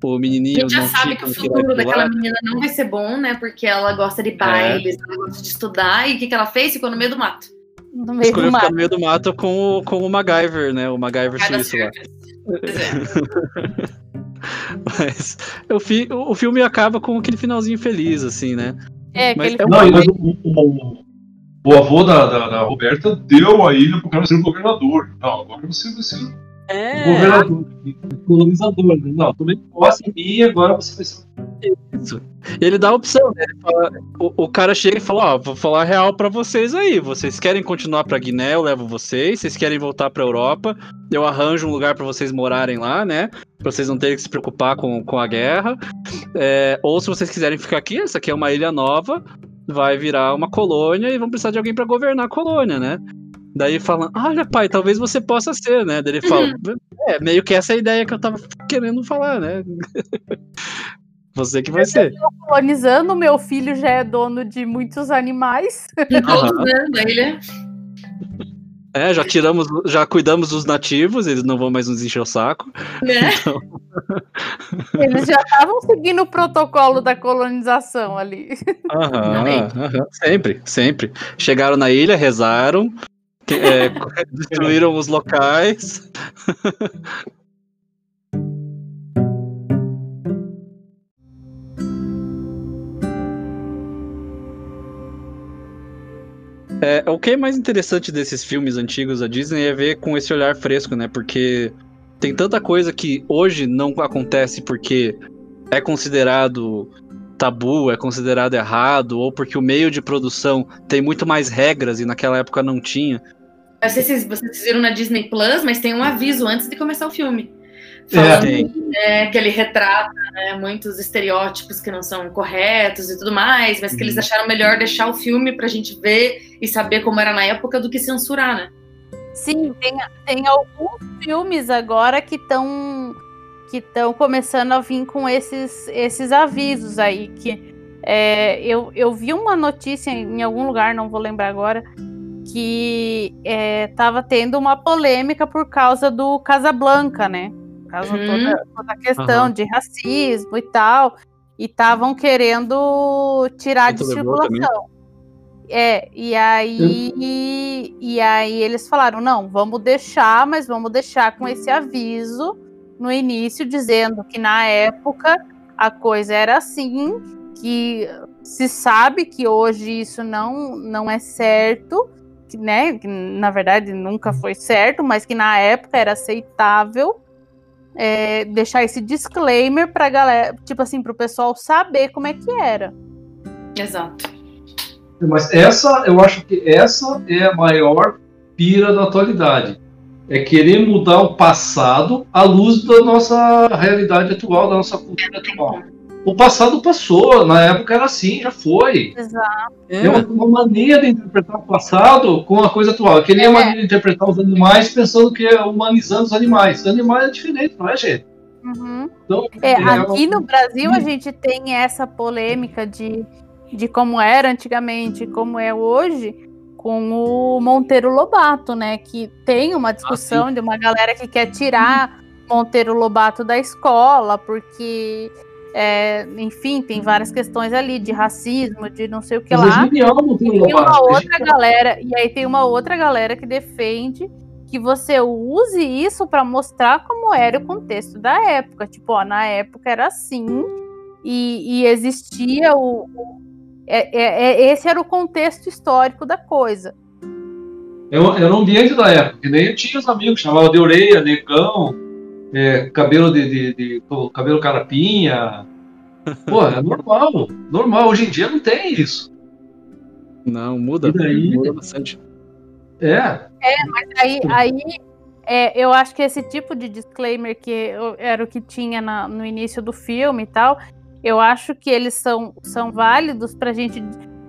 o A menininho gente já sabe que o futuro daquela menina não vai ser bom, né? Porque ela gosta de bailes, ela gosta de estudar. E o que, que ela fez? Ficou no meio do mato. No meio Escolheu do ficar mar. no meio do mato com o, com o MacGyver, né? O MacGyver suíço lá. é. Mas o, fi, o filme acaba com aquele finalzinho feliz, assim, né? É, Mas aquele é Não, mas o, o- o avô da, da, da Roberta deu a ilha pro cara ser governador. Não, agora você vai ser É, governador, colonizador. né? Não, também posse mim, agora você vai ser. Ele dá a opção, né? Ele fala- o, o cara chega e fala, ó, vou falar real pra vocês aí. Vocês querem continuar pra Guiné, eu levo vocês. Vocês querem voltar pra Europa, eu arranjo um lugar pra vocês morarem lá, né? Pra vocês não terem que se preocupar com, com a guerra. É, ou se vocês quiserem ficar aqui, essa aqui é uma ilha nova, vai virar uma colônia e vão precisar de alguém pra governar a colônia, né? Daí falam, olha pai, talvez você possa ser, né? Daí ele fala, é, meio que essa é a ideia que eu tava querendo falar, né? Você que vai ser. colonizando, meu filho já é dono de muitos animais. Todos, né? Da ilha. É, já tiramos, já cuidamos dos nativos, eles não vão mais nos encher o saco. Né? Eles já estavam seguindo o protocolo da colonização ali. Aham, aham, sempre, sempre. Chegaram na ilha, rezaram, é, destruíram os locais. É, o que é mais interessante desses filmes antigos da Disney é ver com esse olhar fresco, né? Porque tem tanta coisa que hoje não acontece porque é considerado tabu, é considerado errado, ou porque o meio de produção tem muito mais regras e naquela época não tinha. Não sei se vocês viram na Disney Plus, mas tem um aviso antes de começar o filme. É. Falando Tem. né, que ele retrata né, muitos estereótipos que não são corretos e tudo mais, mas que eles Uhum. acharam melhor deixar o filme pra gente ver e saber como era na época do que censurar, né? Sim, tem, tem alguns filmes agora que estão que estão começando a vir com esses, esses avisos aí. Que é, eu, eu vi uma notícia em algum lugar, não vou lembrar agora, que estava tendo uma polêmica por causa do Casablanca, né? Por causa Uhum. toda, toda a questão Aham. de racismo e tal. E estavam querendo tirar de circulação. É, e aí, e aí eles falaram, não, vamos deixar, mas vamos deixar com esse aviso no início, dizendo que na época a coisa era assim, que se sabe que hoje isso não, não é certo, que, né? Que, na verdade nunca foi certo, mas que na época era aceitável. é, deixar esse disclaimer pra galera, tipo assim, pro pessoal saber como é que era. Exato. Mas essa, eu acho que essa é a maior pira da atualidade. É querer mudar o passado à luz da nossa realidade atual, da nossa cultura atual. O passado passou, na época era assim, já foi. Exato. É uma, uma mania de interpretar o passado com a coisa atual. É que nem a É. mania de interpretar os animais pensando que é humanizando os animais. Os animais é diferente, não é, gente? Uhum. Então, É, é aqui uma- no Brasil a gente tem essa polêmica de, de como era antigamente e como é hoje com o Monteiro Lobato, né? Que tem uma discussão de uma galera que quer tirar Monteiro Lobato da escola, porque, é, enfim, tem várias questões ali de racismo, de não sei o que Mas lá. genial tem E tem uma outra galera, e aí tem uma outra galera que defende que você use isso para mostrar como era o contexto da época. Tipo, ó, na época era assim, e, e existia o. o- é- é- é- esse era o contexto histórico da coisa. Era era um ambiente da época, que nem eu tinha os amigos, chamava de orelha, negão, é, cabelo de, de- de- cabelo carapinha. Pô, é normal, normal. Hoje em dia não tem isso. Não, muda. E daí? Muda bastante. É, Aí, aí é, eu acho que esse tipo de disclaimer que eu- era o que tinha na- no início do filme e tal, eu acho que eles são, são válidos pra gente,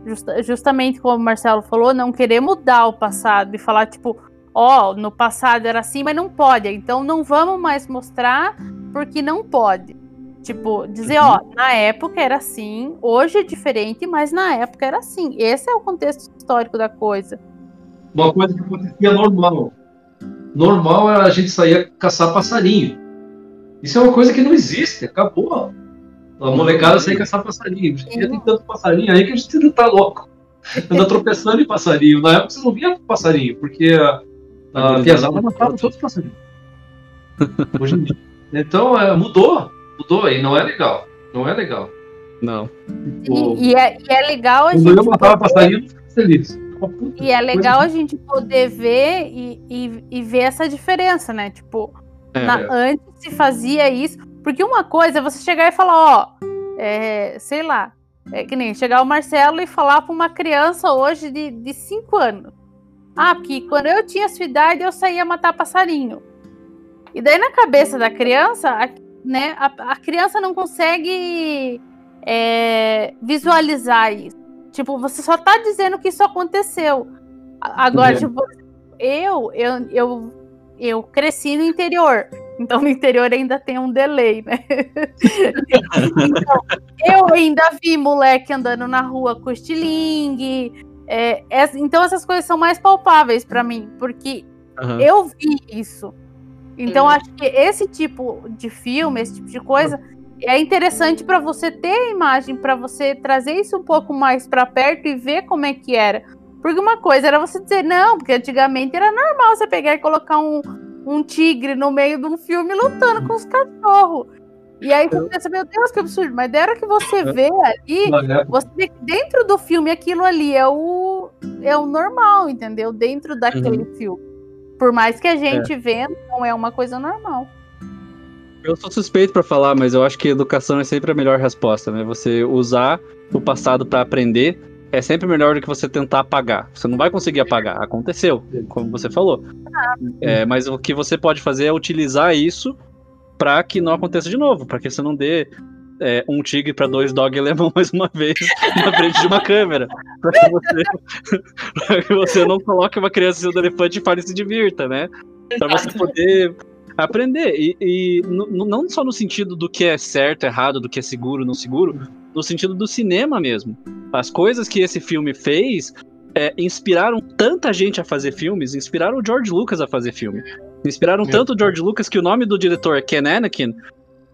justa- justamente como o Marcelo falou, não querer mudar o passado e falar, tipo, ó, no passado era assim, mas não pode, então não vamos mais mostrar porque não pode. Tipo, dizer, ó, na época era assim, hoje é diferente, mas na época era assim. Esse é o contexto histórico da coisa. uma coisa que acontecia normal. Normal era a gente sair caçar passarinho. Isso é uma coisa que não existe, acabou. A molecada sair caçar passarinho. Hoje tem tanto passarinho aí que a gente não tá louco. Anda tropeçando em passarinho. Na época você não via passarinho, porque a, a piazada matava todos os passarinhos. Hoje em dia. Então é, mudou, mudou e não é legal. Não é legal. Não. Tipo, E, e é, e é legal a quando gente eu matava poder- passarinho, feliz. E é legal coisa a gente poder ver e, e, e ver essa diferença, né? Tipo, É. na- antes se fazia isso. Porque uma coisa é você chegar e falar, ó, é, sei lá, é que nem chegar o Marcelo e falar pra uma criança hoje de 5 anos. Ah, porque quando eu tinha sua idade eu saía matar passarinho. E daí na cabeça da criança, a, né, a, a criança não consegue é, visualizar isso. Tipo, você só tá dizendo que isso aconteceu. Agora, É. tipo, eu, eu, eu, eu cresci no interior. Então, no interior ainda tem um delay, né? então, eu ainda vi moleque andando na rua com estilingue. É, essa- então, essas coisas são mais palpáveis pra mim, porque Aham. eu vi isso. Então, Uhum. acho que esse tipo de filme, esse tipo de coisa, é interessante pra você ter a imagem, pra você trazer isso um pouco mais pra perto e ver como é que era. Porque uma coisa era você dizer, não, porque antigamente era normal você pegar e colocar um, um tigre no meio de um filme lutando com os cachorros. E aí você pensa, meu Deus, que absurdo. Mas da hora que você vê ali, época. você vê que dentro do filme aquilo ali é o, é o normal, entendeu? Dentro daquele filme. Por mais que a gente vendo, não é uma coisa normal. Eu sou suspeito pra falar, mas eu acho que educação é sempre a melhor resposta, né? Você usar o passado pra aprender é sempre melhor do que você tentar apagar. Você não vai conseguir apagar. Aconteceu, como você falou. É, mas o que você pode fazer é utilizar isso pra que não aconteça de novo, pra que você não dê é, um tigre pra dois dog alemão mais uma vez na frente de uma câmera. Pra que você, que você não coloque uma criança do elefante e fale e se divirta, né? Pra você poder aprender. E, e não só no sentido do que é certo, errado, do que é seguro, não seguro, no sentido do cinema mesmo. As coisas que esse filme fez é, inspiraram tanta gente a fazer filmes, inspiraram o George Lucas a fazer filme. Inspiraram É. tanto o George Lucas que o nome do diretor, Ken Anakin,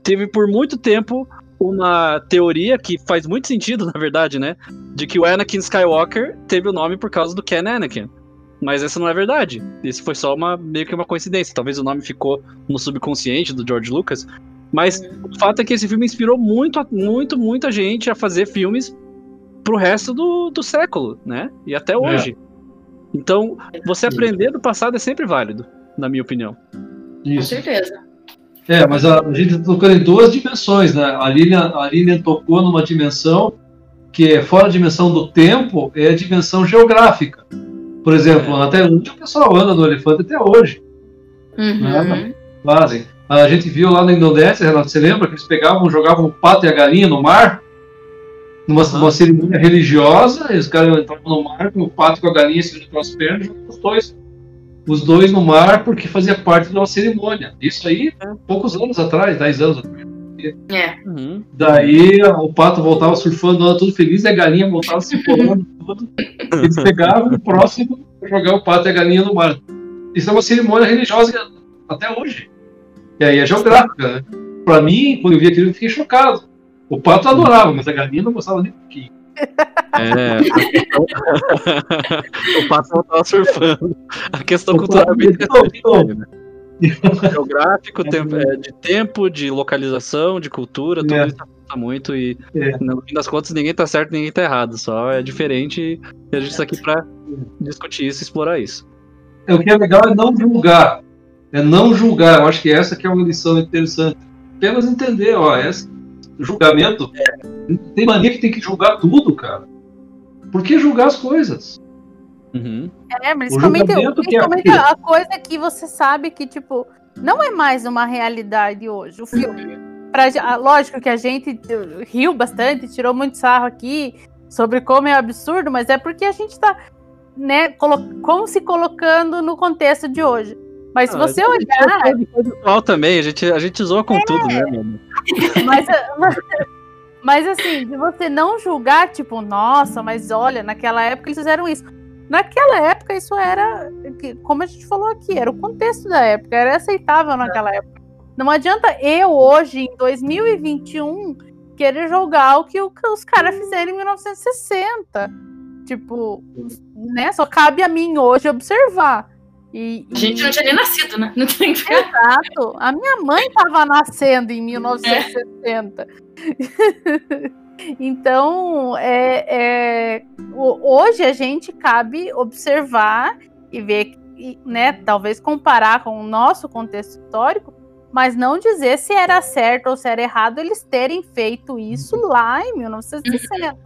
teve por muito tempo uma teoria que faz muito sentido, na verdade, né? De que o Anakin Skywalker teve o nome por causa do Ken Anakin. Mas essa não é verdade. Isso foi só uma meio que uma coincidência. Talvez o nome ficou no subconsciente do George Lucas. Mas o fato é que esse filme inspirou muito, muito, muita gente a fazer filmes pro resto do, do século, né? E até hoje. Então, você aprender do passado é sempre válido, na minha opinião. Com Isso. certeza. É, mas a, a gente está tocando em duas dimensões, né? A Lilian, a Lilian tocou numa dimensão que é fora a dimensão do tempo, é a dimensão geográfica. Por exemplo, É. na Tailândia o pessoal anda no elefante até hoje. Uhum. Fazem. A gente viu lá na Indonésia, Renato, você lembra que eles pegavam, jogavam o pato e a galinha no mar? Numa, Aham. numa cerimônia religiosa, e os caras entravam no mar com o pato e com a galinha segurando pelas pernas, e jogavam os dois. Os dois no mar, porque fazia parte de uma cerimônia. Isso aí, É. poucos anos atrás, 10 anos atrás. É. Uhum. Daí o pato voltava surfando, tudo feliz, e a galinha voltava se colando tudo. Eles pegavam o próximo para jogar o pato e a galinha no mar. Isso é uma cerimônia religiosa até hoje. E aí é geográfica, né? Pra mim, quando eu vi aquilo, eu fiquei chocado. O pato adorava, mas a galinha não gostava nem um pouquinho. É. questão- o pato não tava surfando. A questão cultural é bem pato não, interessante, né? Geográfico, tempo- é, de tempo, de localização, de cultura, tudo É. isso afeta muito e É. no fim das contas ninguém tá certo, ninguém tá errado, só é diferente e a gente tá aqui pra discutir isso e explorar isso. É, O que é legal é não julgar. É não julgar. Eu acho que essa que é uma lição interessante. Apenas entender, ó, esse julgamento. Tem mania que tem que julgar tudo, cara. Por que julgar as coisas? Uhum. É, principalmente, julgamento que é principalmente aquilo. a coisa que você sabe que, tipo, não é mais uma realidade hoje. O filme. Pra, lógico que a gente eh, riu bastante, tirou muito sarro aqui sobre como é absurdo, mas é porque a gente tá, né, colo- como se colocando no contexto de hoje. Mas se Ah, você olhar, é visual também, a gente, a gente zoa com tudo, né, mano? Mas, mas, mas, assim, de você não julgar, tipo, nossa, mas olha, naquela época eles fizeram isso. Naquela época, isso era, que- como a gente falou aqui, era o contexto da época, era aceitável naquela época. Não adianta eu, hoje, em 2021, querer julgar o que, o que os caras fizeram em 1960. Tipo, né? Só cabe a mim hoje observar. E, A gente e- não tinha nem nascido, né? Não tem que Exato. A minha mãe estava nascendo em 1960. então, é, é, hoje a gente cabe observar e ver, e, né, talvez comparar com o nosso contexto histórico, mas não dizer se era certo ou se era errado eles terem feito isso lá em 1960.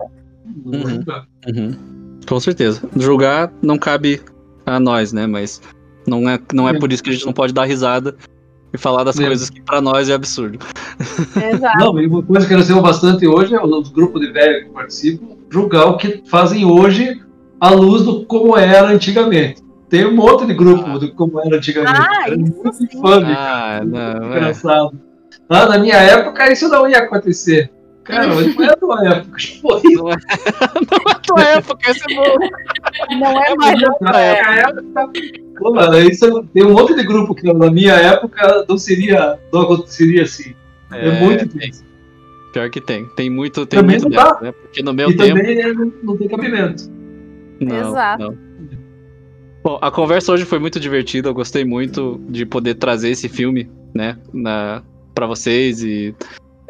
Uhum. Uhum. Com certeza. Julgar não cabe a nós, né? Mas não é, não é Sim. por isso que a gente não pode dar risada e falar das Sim. coisas que pra nós é absurdo. Exato. Não, e uma coisa que nós temos bastante hoje é os grupos de velhos que participam julgar o que fazem hoje à luz do como era antigamente. Tem um monte de grupo Ah. do como era antigamente. Ah, era isso muito sim. infame, Ah, não, é. engraçado. Lá na minha época isso não ia acontecer. Cara, mas não é da tua época. Não é, não é tua época, esse é bom. Não é mais. na minha época. Pô, mano, isso, tem um monte de grupo que na minha época não seria, não aconteceria assim. É, muito difícil. Pior que tem. Tem muito, tem Também muito não dá. dessa, né? Porque no meu E tempo. também é, não, não tem cabimento. Não, Exato. não. Bom, a conversa hoje foi muito divertida. Eu gostei muito de poder trazer esse filme, né, na, para vocês e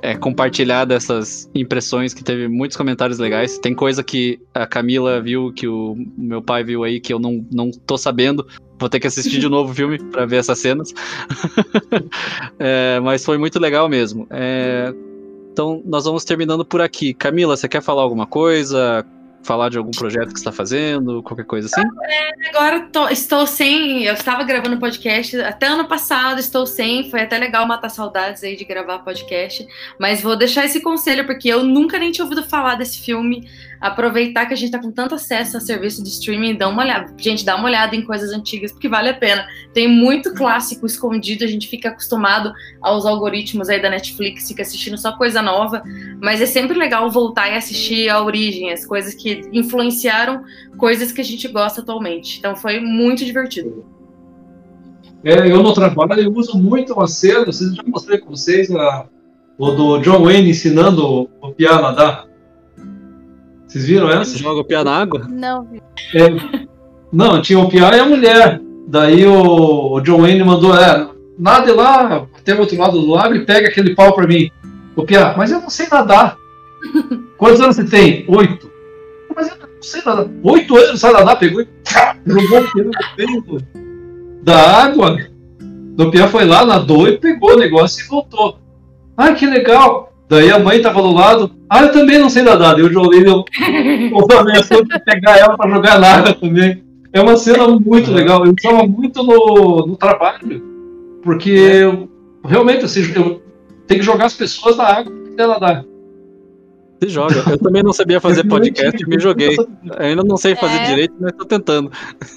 é, compartilhar dessas impressões que teve muitos comentários legais. Tem coisa que a Camila viu, que o meu pai viu aí, que eu não, não tô sabendo. Vou ter que assistir de novo o filme para ver essas cenas. É, mas foi muito legal mesmo. É, então, nós vamos terminando por aqui. Camila, você quer falar alguma coisa? Falar de algum projeto que está fazendo? Qualquer coisa assim? Agora tô- estou sem. Eu estava gravando podcast até ano passado, estou sem. Foi até legal matar saudades aí de gravar podcast. Mas vou deixar esse conselho, porque eu nunca nem tinha ouvido falar desse filme. Aproveitar que a gente tá com tanto acesso a serviço de streaming, dá uma olhada. Gente, dá uma olhada em coisas antigas, porque vale a pena. Tem muito clássico escondido, a gente fica acostumado aos algoritmos aí da Netflix, fica assistindo só coisa nova. Mas é sempre legal voltar e assistir a origem, as coisas que influenciaram coisas que a gente gosta atualmente. Então foi muito divertido. É, eu no trabalho eu uso muito uma cena, vocês já mostrei com vocês a, o do John Wayne ensinando o, o Pia a nadar. Vocês viram essa? Você joga o pé na água? Não. É, não, tinha o Pia e a mulher. Daí o, o John Wayne mandou, é, nade lá até o outro lado do lago e pega aquele pau pra mim. O Pia, mas eu não sei nadar. Quantos anos você tem? Oito. Mas eu não sei nadar. Oito anos, não sabe nadar? Pegou e jogou o Pia no peito da água. O Pia foi lá, nadou e pegou o negócio e voltou. Ai, que legal! Daí a mãe tava do lado. Ah, eu também não sei nadar. Daí o Jolene eu ameaçou de pegar ela pra jogar na água também. É uma cena muito legal. Eu estava muito no, no trabalho. Porque realmente, assim, eu tenho que jogar as pessoas na água pra nadar. Se joga. Eu também não sabia fazer podcast e me joguei. Eu ainda não sei fazer É. direito, mas tô tentando.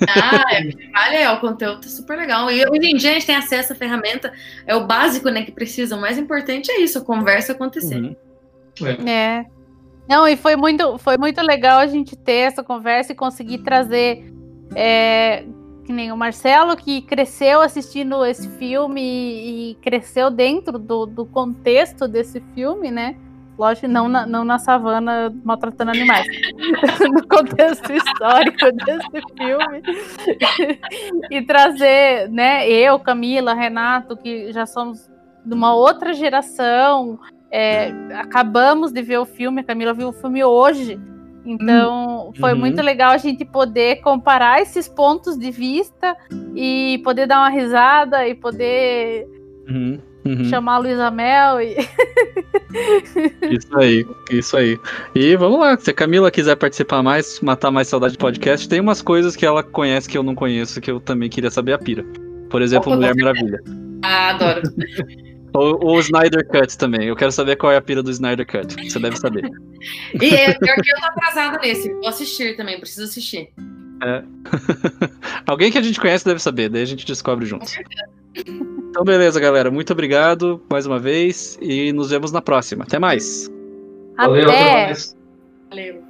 Ah, é, vale, é, o conteúdo tá super legal. E hoje em dia a gente tem acesso à ferramenta, é o básico, né, que precisa. O mais importante é isso, a conversa acontecer. Uhum. É. Não, e foi muito, foi muito legal a gente ter essa conversa e conseguir trazer é, que nem o Marcelo, que cresceu assistindo esse filme e, e cresceu dentro do, do contexto desse filme, né? Lógico, não na, não na savana maltratando animais. no contexto histórico desse filme. e trazer, né, eu, Camila, Renato, que já somos de uma outra geração, é, acabamos de ver o filme, a Camila viu o filme hoje. Então, foi Uhum. muito legal a gente poder comparar esses pontos de vista e poder dar uma risada e poder Uhum, uhum. chamar a Luísa Mel. E... Isso aí, isso aí. E vamos lá, se a Camila quiser participar mais, matar mais saudade de podcast, tem umas coisas que ela conhece que eu não conheço, que eu também queria saber a pira. Por exemplo, Opa, Mulher Maravilha. Ah, adoro. Ou o Snyder Cut também. Eu quero saber qual é a pira do Snyder Cut. Você deve saber. E é pior que eu tô atrasada nesse. Vou assistir também, preciso assistir. Alguém que a gente conhece deve saber, daí a gente descobre juntos. Então, beleza, galera. Muito obrigado mais uma vez e nos vemos na próxima. Até mais. Valeu, até Até! mais. Valeu.